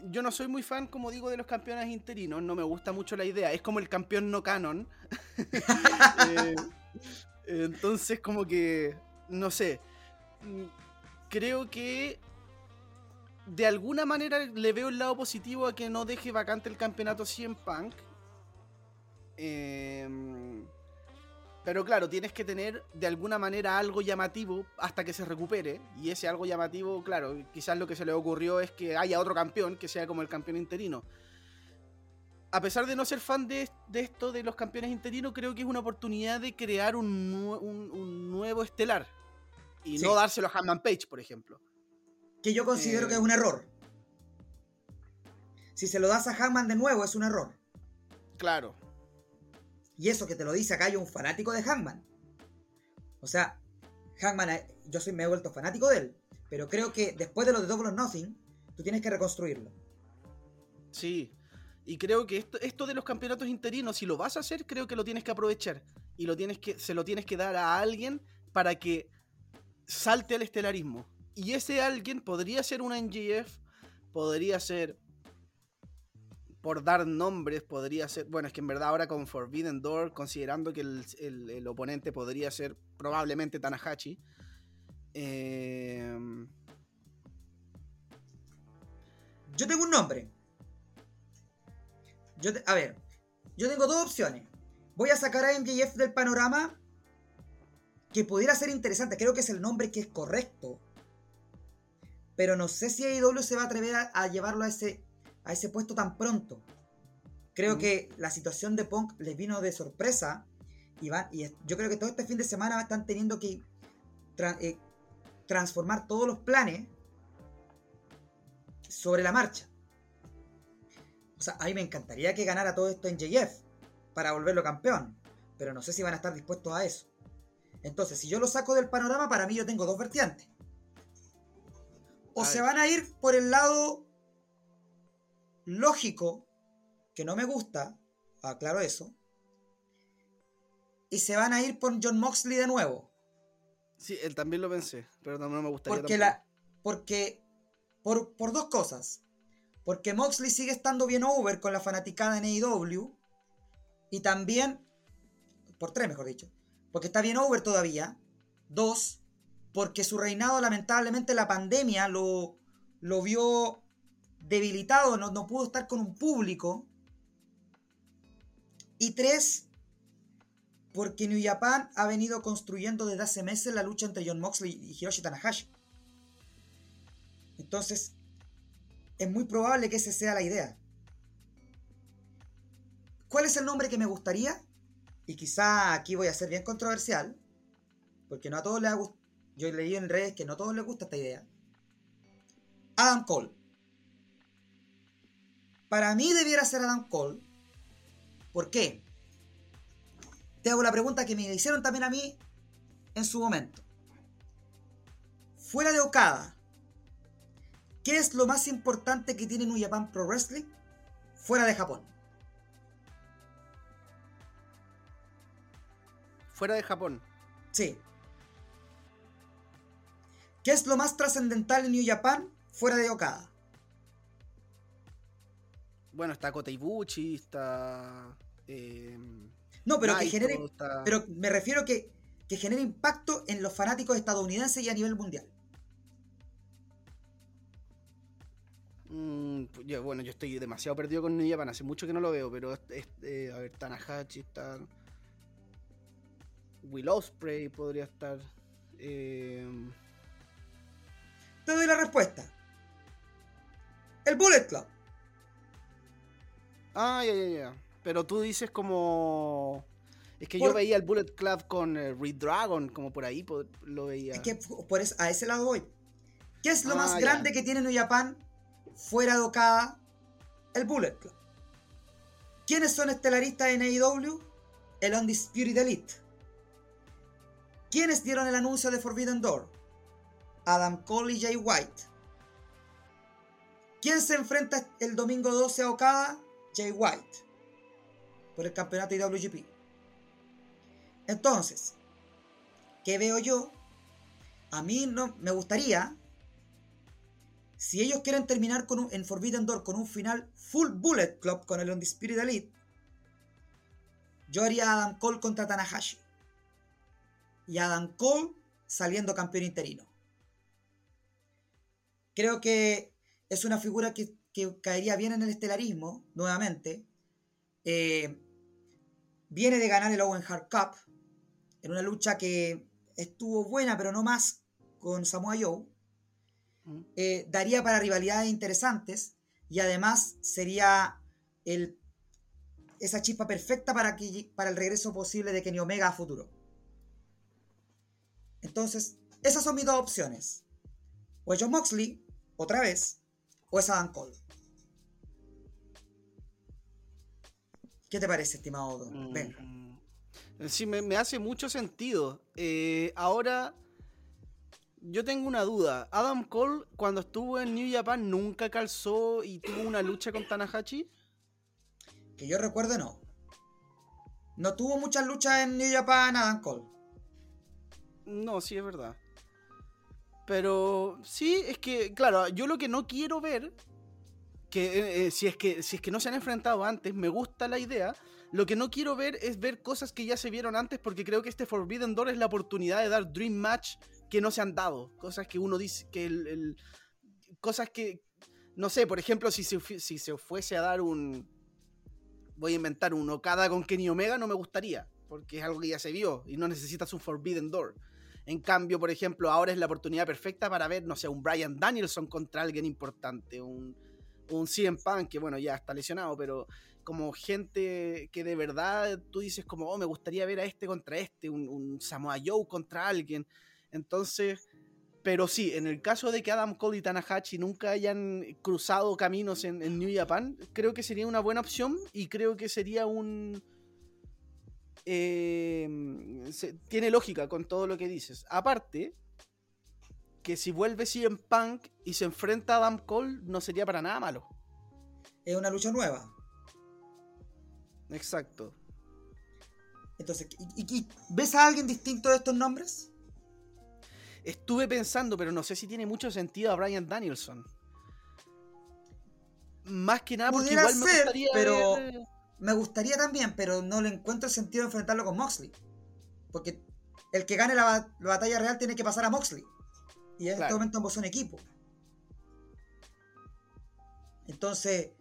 Yo no soy muy fan, como digo, de los campeones interinos. No me gusta mucho la idea. Es como el campeón no canon. Eh, entonces, como que. No sé. Mm, Creo que. De alguna manera le veo el lado positivo a que no deje vacante el campeonato 100 Punk. Em, pero claro, tienes que tener de alguna manera algo llamativo hasta que se recupere. Y ese algo llamativo, claro, quizás lo que se le ocurrió es que haya otro campeón que sea como el campeón interino. A pesar de no ser fan de, de esto de los campeones interinos, creo que es una oportunidad de crear un, nue- un- un nuevo estelar. Y Sí. no dárselo a Hanman Page, por ejemplo. Que yo considero Eh. que es un error. Si se lo das a Hangman de nuevo, es un error. Claro. Y eso que te lo dice acá yo, un fanático de Hangman. O sea, Hangman, eh, yo soy, me he vuelto fanático de él. Pero creo que después de lo de Double or Nothing, tú tienes que reconstruirlo. Sí. Y creo que esto, esto de los campeonatos interinos, si lo vas a hacer, creo que lo tienes que aprovechar. Y lo tienes que, se lo tienes que dar a alguien para que salte al estelarismo. Y ese alguien podría ser una NGF, podría ser, por dar nombres, podría ser, bueno, es que en verdad ahora con Forbidden Door, considerando que el, el- oponente podría ser probablemente Tanahashi, eh, Yo tengo un nombre. Yo a ver, yo tengo dos opciones. Voy a sacar a MJF del panorama que pudiera ser interesante. Creo que es el nombre que es correcto. Pero no sé si AEW se va a atrever a llevarlo a ese, a ese puesto tan pronto. Creo Mm. que la situación de Punk les vino de sorpresa. Y, van, y es- yo creo que todo este fin de semana están teniendo que tra- eh, transformar todos los planes sobre la marcha. O sea, a mí me encantaría que ganara todo esto en JF para volverlo campeón, pero no sé si van a estar dispuestos a eso. Entonces, si yo lo saco del panorama, para mí yo tengo dos vertientes. O A se ver. van a ir por el lado lógico, que no me gusta, aclaro eso, y se van a ir por John Moxley de nuevo. sí, él también lo pensé, pero no, no me gustaría. Porque tampoco. la. Porque. Por, por dos cosas. Porque Moxley sigue estando bien over con la fanaticada en AEW. Y también. Por tres, mejor dicho. Porque está bien over todavía. Dos. Porque su reinado, lamentablemente, la pandemia lo, lo vio debilitado. No, no pudo estar con un público. Y tres. Porque New Japan ha venido construyendo desde hace meses la lucha entre John Moxley y Hiroshi Tanahashi. Entonces, es muy probable que esa sea la idea. ¿Cuál es el nombre que me gustaría? Y quizá aquí voy a ser bien controversial, porque no a todos les ha gustado. Yo leí en redes que no a todos les gusta esta idea. Adam Cole. Para mí debiera ser Adam Cole. ¿Por qué? Te hago la pregunta que me hicieron también a mí en su momento. Fuera de Okada, ¿qué es lo más importante que tiene New Japan Pro Wrestling fuera de Japón? Fuera de Japón. Sí. ¿Qué es lo más trascendental en New Japan fuera de Okada? Bueno, está Kota Ibushi, está. eh, No, pero que genere. está- Pero me refiero que, que genere impacto en los fanáticos estadounidenses y a nivel mundial. Mm, pues yo- bueno, yo estoy demasiado perdido con New Japan, hace mucho que no lo veo, pero es- eh, a ver, Tanahashi está. Will Ospreay podría estar. eh, Te doy la respuesta. El Bullet Club. Ah, ya, ya, ya. Pero tú dices como. Es que yo veía el Bullet Club con eh, Red Dragon, como por ahí lo veía. Es que por eso- a ese lado voy. ¿Qué es lo Ah, más ya. grande que tiene New Japan fuera de Okada? El Bullet Club. ¿Quiénes son estelaristas en AEW? El Undisputed Elite. ¿Quiénes dieron el anuncio de Forbidden Door? Adam Cole y Jay White. ¿Quién se enfrenta el domingo 12 a Okada? Jay White. Por el campeonato IWGP. Entonces, ¿qué veo yo? A mí no me gustaría si ellos quieren terminar con un- en Forbidden Door con un final full Bullet Club con el Undisputed Elite, yo haría Adam Cole contra Tanahashi. Y Adam Cole saliendo campeón interino. Creo que es una figura que, que caería bien en el estelarismo, nuevamente. Eh, viene de ganar el Owen Hart Cup en una lucha que estuvo buena, pero no más con Samoa Joe. Mm. Eh, daría para rivalidades interesantes y además sería el, esa chispa perfecta para, que, para el regreso posible de Kenny Omega a futuro. Entonces, esas son mis dos opciones. O es John Moxley, otra vez, o es Adam Cole. ¿Qué te parece, estimado Don? Venga. Mm, Sí, me, me hace mucho sentido. Eh, ahora, yo tengo una duda. Adam Cole, cuando estuvo en New Japan, nunca calzó y tuvo una lucha con Tanahashi. Que yo recuerde, no. No tuvo muchas luchas en New Japan Adam Cole. No, sí, es verdad. Pero sí, es que, claro, yo lo que no quiero ver, que eh, eh, si, es que si es que no se han enfrentado antes, me gusta la idea. Lo que no quiero ver es ver cosas que ya se vieron antes, porque creo que este Forbidden Door es la oportunidad de dar Dream Match que no se han dado. Cosas que uno dice que el. el- cosas que. No sé, por ejemplo, si se, si se fuese a dar un. Voy a inventar un Okada con Kenny Omega, no me gustaría, porque es algo que ya se vio y no necesitas un Forbidden Door. En cambio, por ejemplo, ahora es la oportunidad perfecta para ver, no sé, un Brian Danielson contra alguien importante, un, un CM Punk, que bueno, ya está lesionado, pero como gente que de verdad tú dices como, oh, me gustaría ver a este contra este, un, un Samoa Joe contra alguien. Entonces, pero sí, en el caso de que Adam Cole y Tanahashi nunca hayan cruzado caminos en, New Japan, creo que sería una buena opción y creo que sería un... eh, tiene lógica con todo lo que dices. Aparte, que si vuelve CM Punk y se enfrenta a Adam Cole, no sería para nada malo. Es una lucha nueva. Exacto. Entonces, ¿y, y- y ves a alguien distinto de estos nombres? Estuve pensando, pero no sé si tiene mucho sentido a Brian Danielson. Más que nada porque igual me ser, gustaría pero- ver- Me gustaría también, pero no le encuentro sentido enfrentarlo con Moxley. Porque el que gane la, la batalla real tiene que pasar a Moxley. Y en este momento ambos son equipo. Entonces,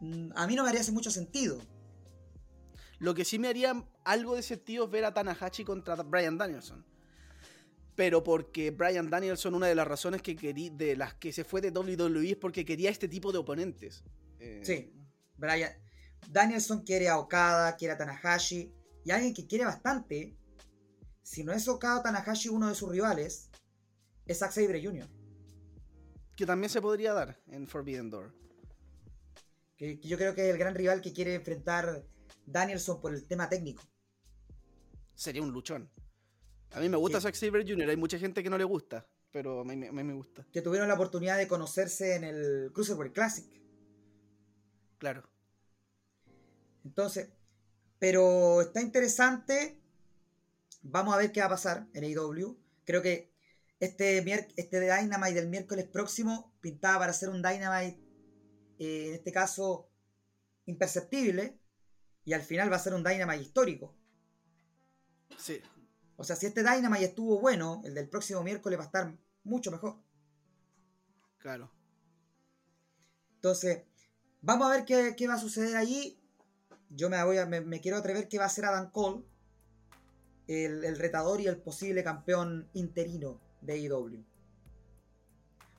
mm, a mí no me haría mucho sentido. Lo que sí me haría algo de sentido es ver a Tanahashi contra Brian Danielson. Pero porque Brian Danielson, una de las razones que querí, de las que se fue de WWE es porque quería este tipo de oponentes. Eh, Sí. Brian, Danielson quiere a Okada, quiere a Tanahashi. Y alguien que quiere bastante, si no es Okada o Tanahashi uno de sus rivales, es Zack Sabre Jr. Que también se podría dar en Forbidden Door. Que, que yo creo que es el gran rival que quiere enfrentar Danielson por el tema técnico. Sería un luchón. A mí me gusta. Zack Sabre Jr., hay mucha gente que no le gusta, pero a mí, a mí me gusta. Que tuvieron la oportunidad de conocerse en el Cruiserweight Classic. Claro. Entonces, pero está interesante. Vamos a ver qué va a pasar en AEW. Creo que este, este Dynamite del miércoles próximo pintaba para ser un Dynamite, eh, en este caso, imperceptible. Y al final va a ser un Dynamite histórico. Sí. O sea, si este Dynamite estuvo bueno, el del próximo miércoles va a estar mucho mejor. Claro. Entonces, vamos a ver qué, qué va a suceder allí. Yo me, voy a- me, me quiero atrever que va a ser Adam Cole, el, el retador y el posible campeón interino de AEW.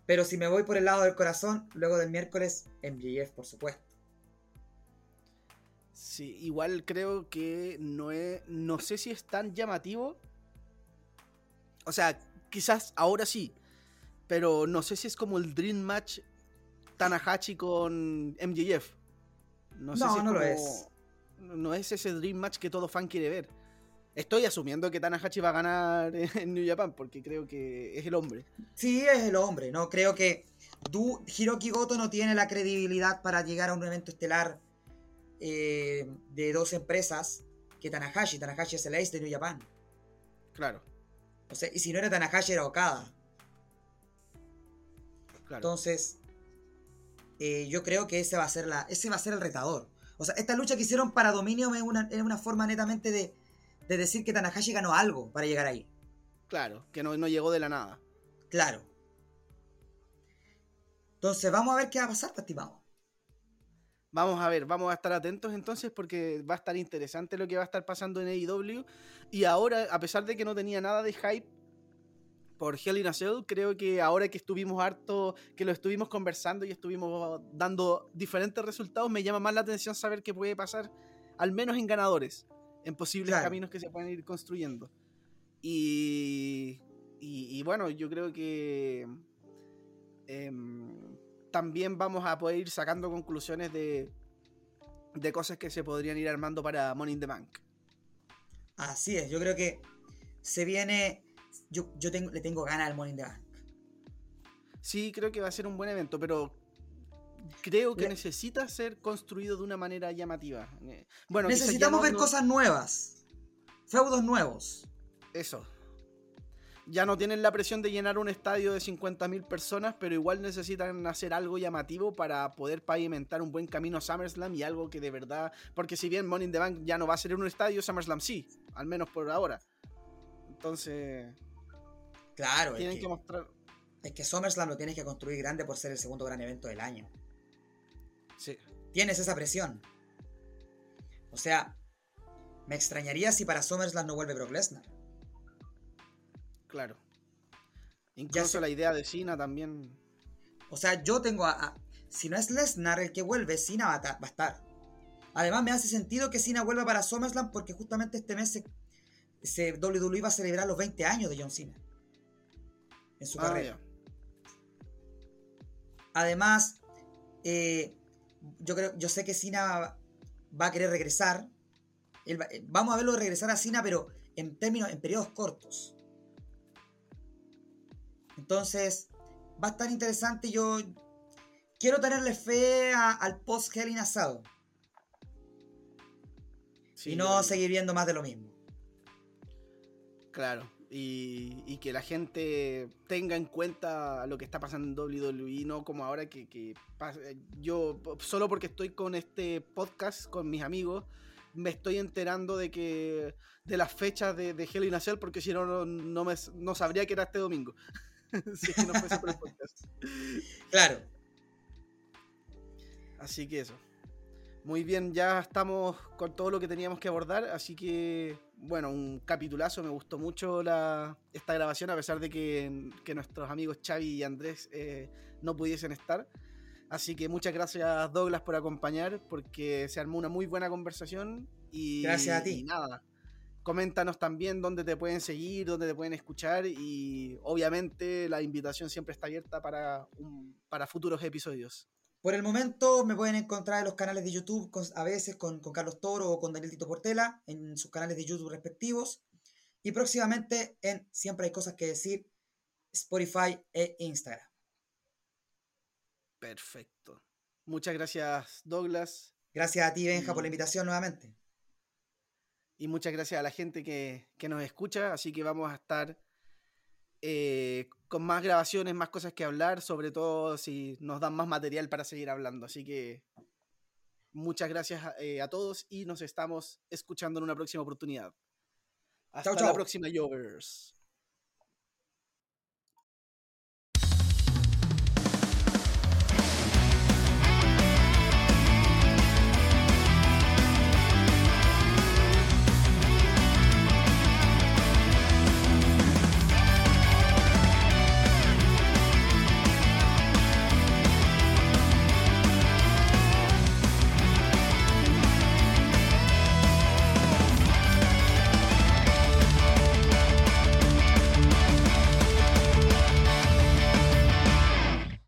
Pero si me voy por el lado del corazón, luego del miércoles, MJF, por supuesto. Sí, igual creo que no es. No sé si es tan llamativo. O sea, quizás ahora sí. Pero no sé si es como el Dream Match Tanahashi con MJF. No, sé No, si es no lo como- es. No es ese Dream Match que todo fan quiere ver. Estoy asumiendo que Tanahashi va a ganar en New Japan porque creo que es el hombre. Sí, es el hombre, ¿no? Creo que Du- Hiroki Goto no tiene la credibilidad para llegar a un evento estelar eh, de dos empresas que Tanahashi. Tanahashi es el ace de New Japan. Claro, O sea, y si no era Tanahashi, era Okada. Entonces, eh, yo creo que ese va, a ser la, ese va a ser el retador. O sea, esta lucha que hicieron para dominio es una, es una forma netamente de, de decir que Tanahashi ganó algo para llegar ahí. Claro, que no, no llegó de la nada. Claro. Entonces, vamos a ver qué va a pasar, pues, estimado. Vamos a ver, vamos a estar atentos entonces porque va a estar interesante lo que va a estar pasando en AEW. Y ahora, a pesar de que no tenía nada de hype por Hell in a Cell, creo que ahora que estuvimos harto, que lo estuvimos conversando y estuvimos dando diferentes resultados, me llama más la atención saber qué puede pasar, al menos en ganadores, en posibles Claro. caminos que se pueden ir construyendo. Y, y, y bueno, yo creo que em, también vamos a poder ir sacando conclusiones de, de cosas que se podrían ir armando para Money in the Bank. Así es, yo creo que se viene. Yo, yo tengo, le tengo ganas al Morning the Bank. Sí, creo que va a ser un buen evento, pero creo que Le- necesita ser construido de una manera llamativa. Eh, Bueno, Necesitamos ver no- cosas nuevas. Feudos nuevos. Eso. Ya no tienen la presión de llenar un estadio de 50.000 personas, pero igual necesitan hacer algo llamativo para poder pavimentar un buen camino a SummerSlam y algo que de verdad. Porque si bien Money in the Bank ya no va a ser en un estadio, SummerSlam sí, al menos por ahora. Entonces, Claro, es tienen que, que mostrar. es que SummerSlam lo tienes que construir grande por ser el segundo gran evento del año. Sí. Tienes esa presión. O sea, me extrañaría si para SummerSlam no vuelve Brock Lesnar. Claro. Incluso la idea de Cena también. O sea, yo tengo a. a- si no es Lesnar el que vuelve, Cena va a, ta- va a estar. Además, me hace sentido que Cena vuelva para SummerSlam porque justamente este mes se, se- WWE va a celebrar los 20 años de John Cena. En su Ah, carrera. ya. Además, eh, yo creo, yo sé que Cena va a querer regresar. Él va- eh, vamos a verlo regresar a Cena, pero en términos, en periodos cortos. Entonces, va a estar interesante. Yo quiero tenerle fe a- al post Hell in a Cell Sí, y no seguir viendo más de lo mismo. Claro, y, y que la gente tenga en cuenta lo que está pasando en WWE, no como ahora que, que pas- yo, solo porque estoy con este podcast, con mis amigos, me estoy enterando de que de las fechas de, de Hell in a Cell, porque si no, no, no me, no sabría que era este domingo. si es que no fuese por el podcast. Claro. Así que eso. Muy bien, ya estamos con todo lo que teníamos que abordar, así que bueno, un capitulazo, me gustó mucho la, esta grabación a pesar de que, que nuestros amigos Xavi y Andrés eh, no pudiesen estar. Así que muchas gracias Douglas por acompañar, porque se armó una muy buena conversación y, Gracias a ti. y nada. Coméntanos también dónde te pueden seguir, dónde te pueden escuchar y obviamente la invitación siempre está abierta para, un- para futuros episodios. Por el momento me pueden encontrar en los canales de YouTube, con- a veces con, con Carlos Toro o con Daniel Tito Portela, en sus canales de YouTube respectivos. Y próximamente en Siempre hay cosas que decir, Spotify e Instagram. Perfecto. Muchas gracias, Douglas. Gracias a ti, Benja, por la invitación nuevamente. Y muchas gracias a la gente que, que nos escucha. Así que vamos a estar eh, con más grabaciones, más cosas que hablar, sobre todo si nos dan más material para seguir hablando. Así que muchas gracias a, eh, a todos y nos estamos escuchando en una próxima oportunidad. Hasta Chau, la próxima, Jovers.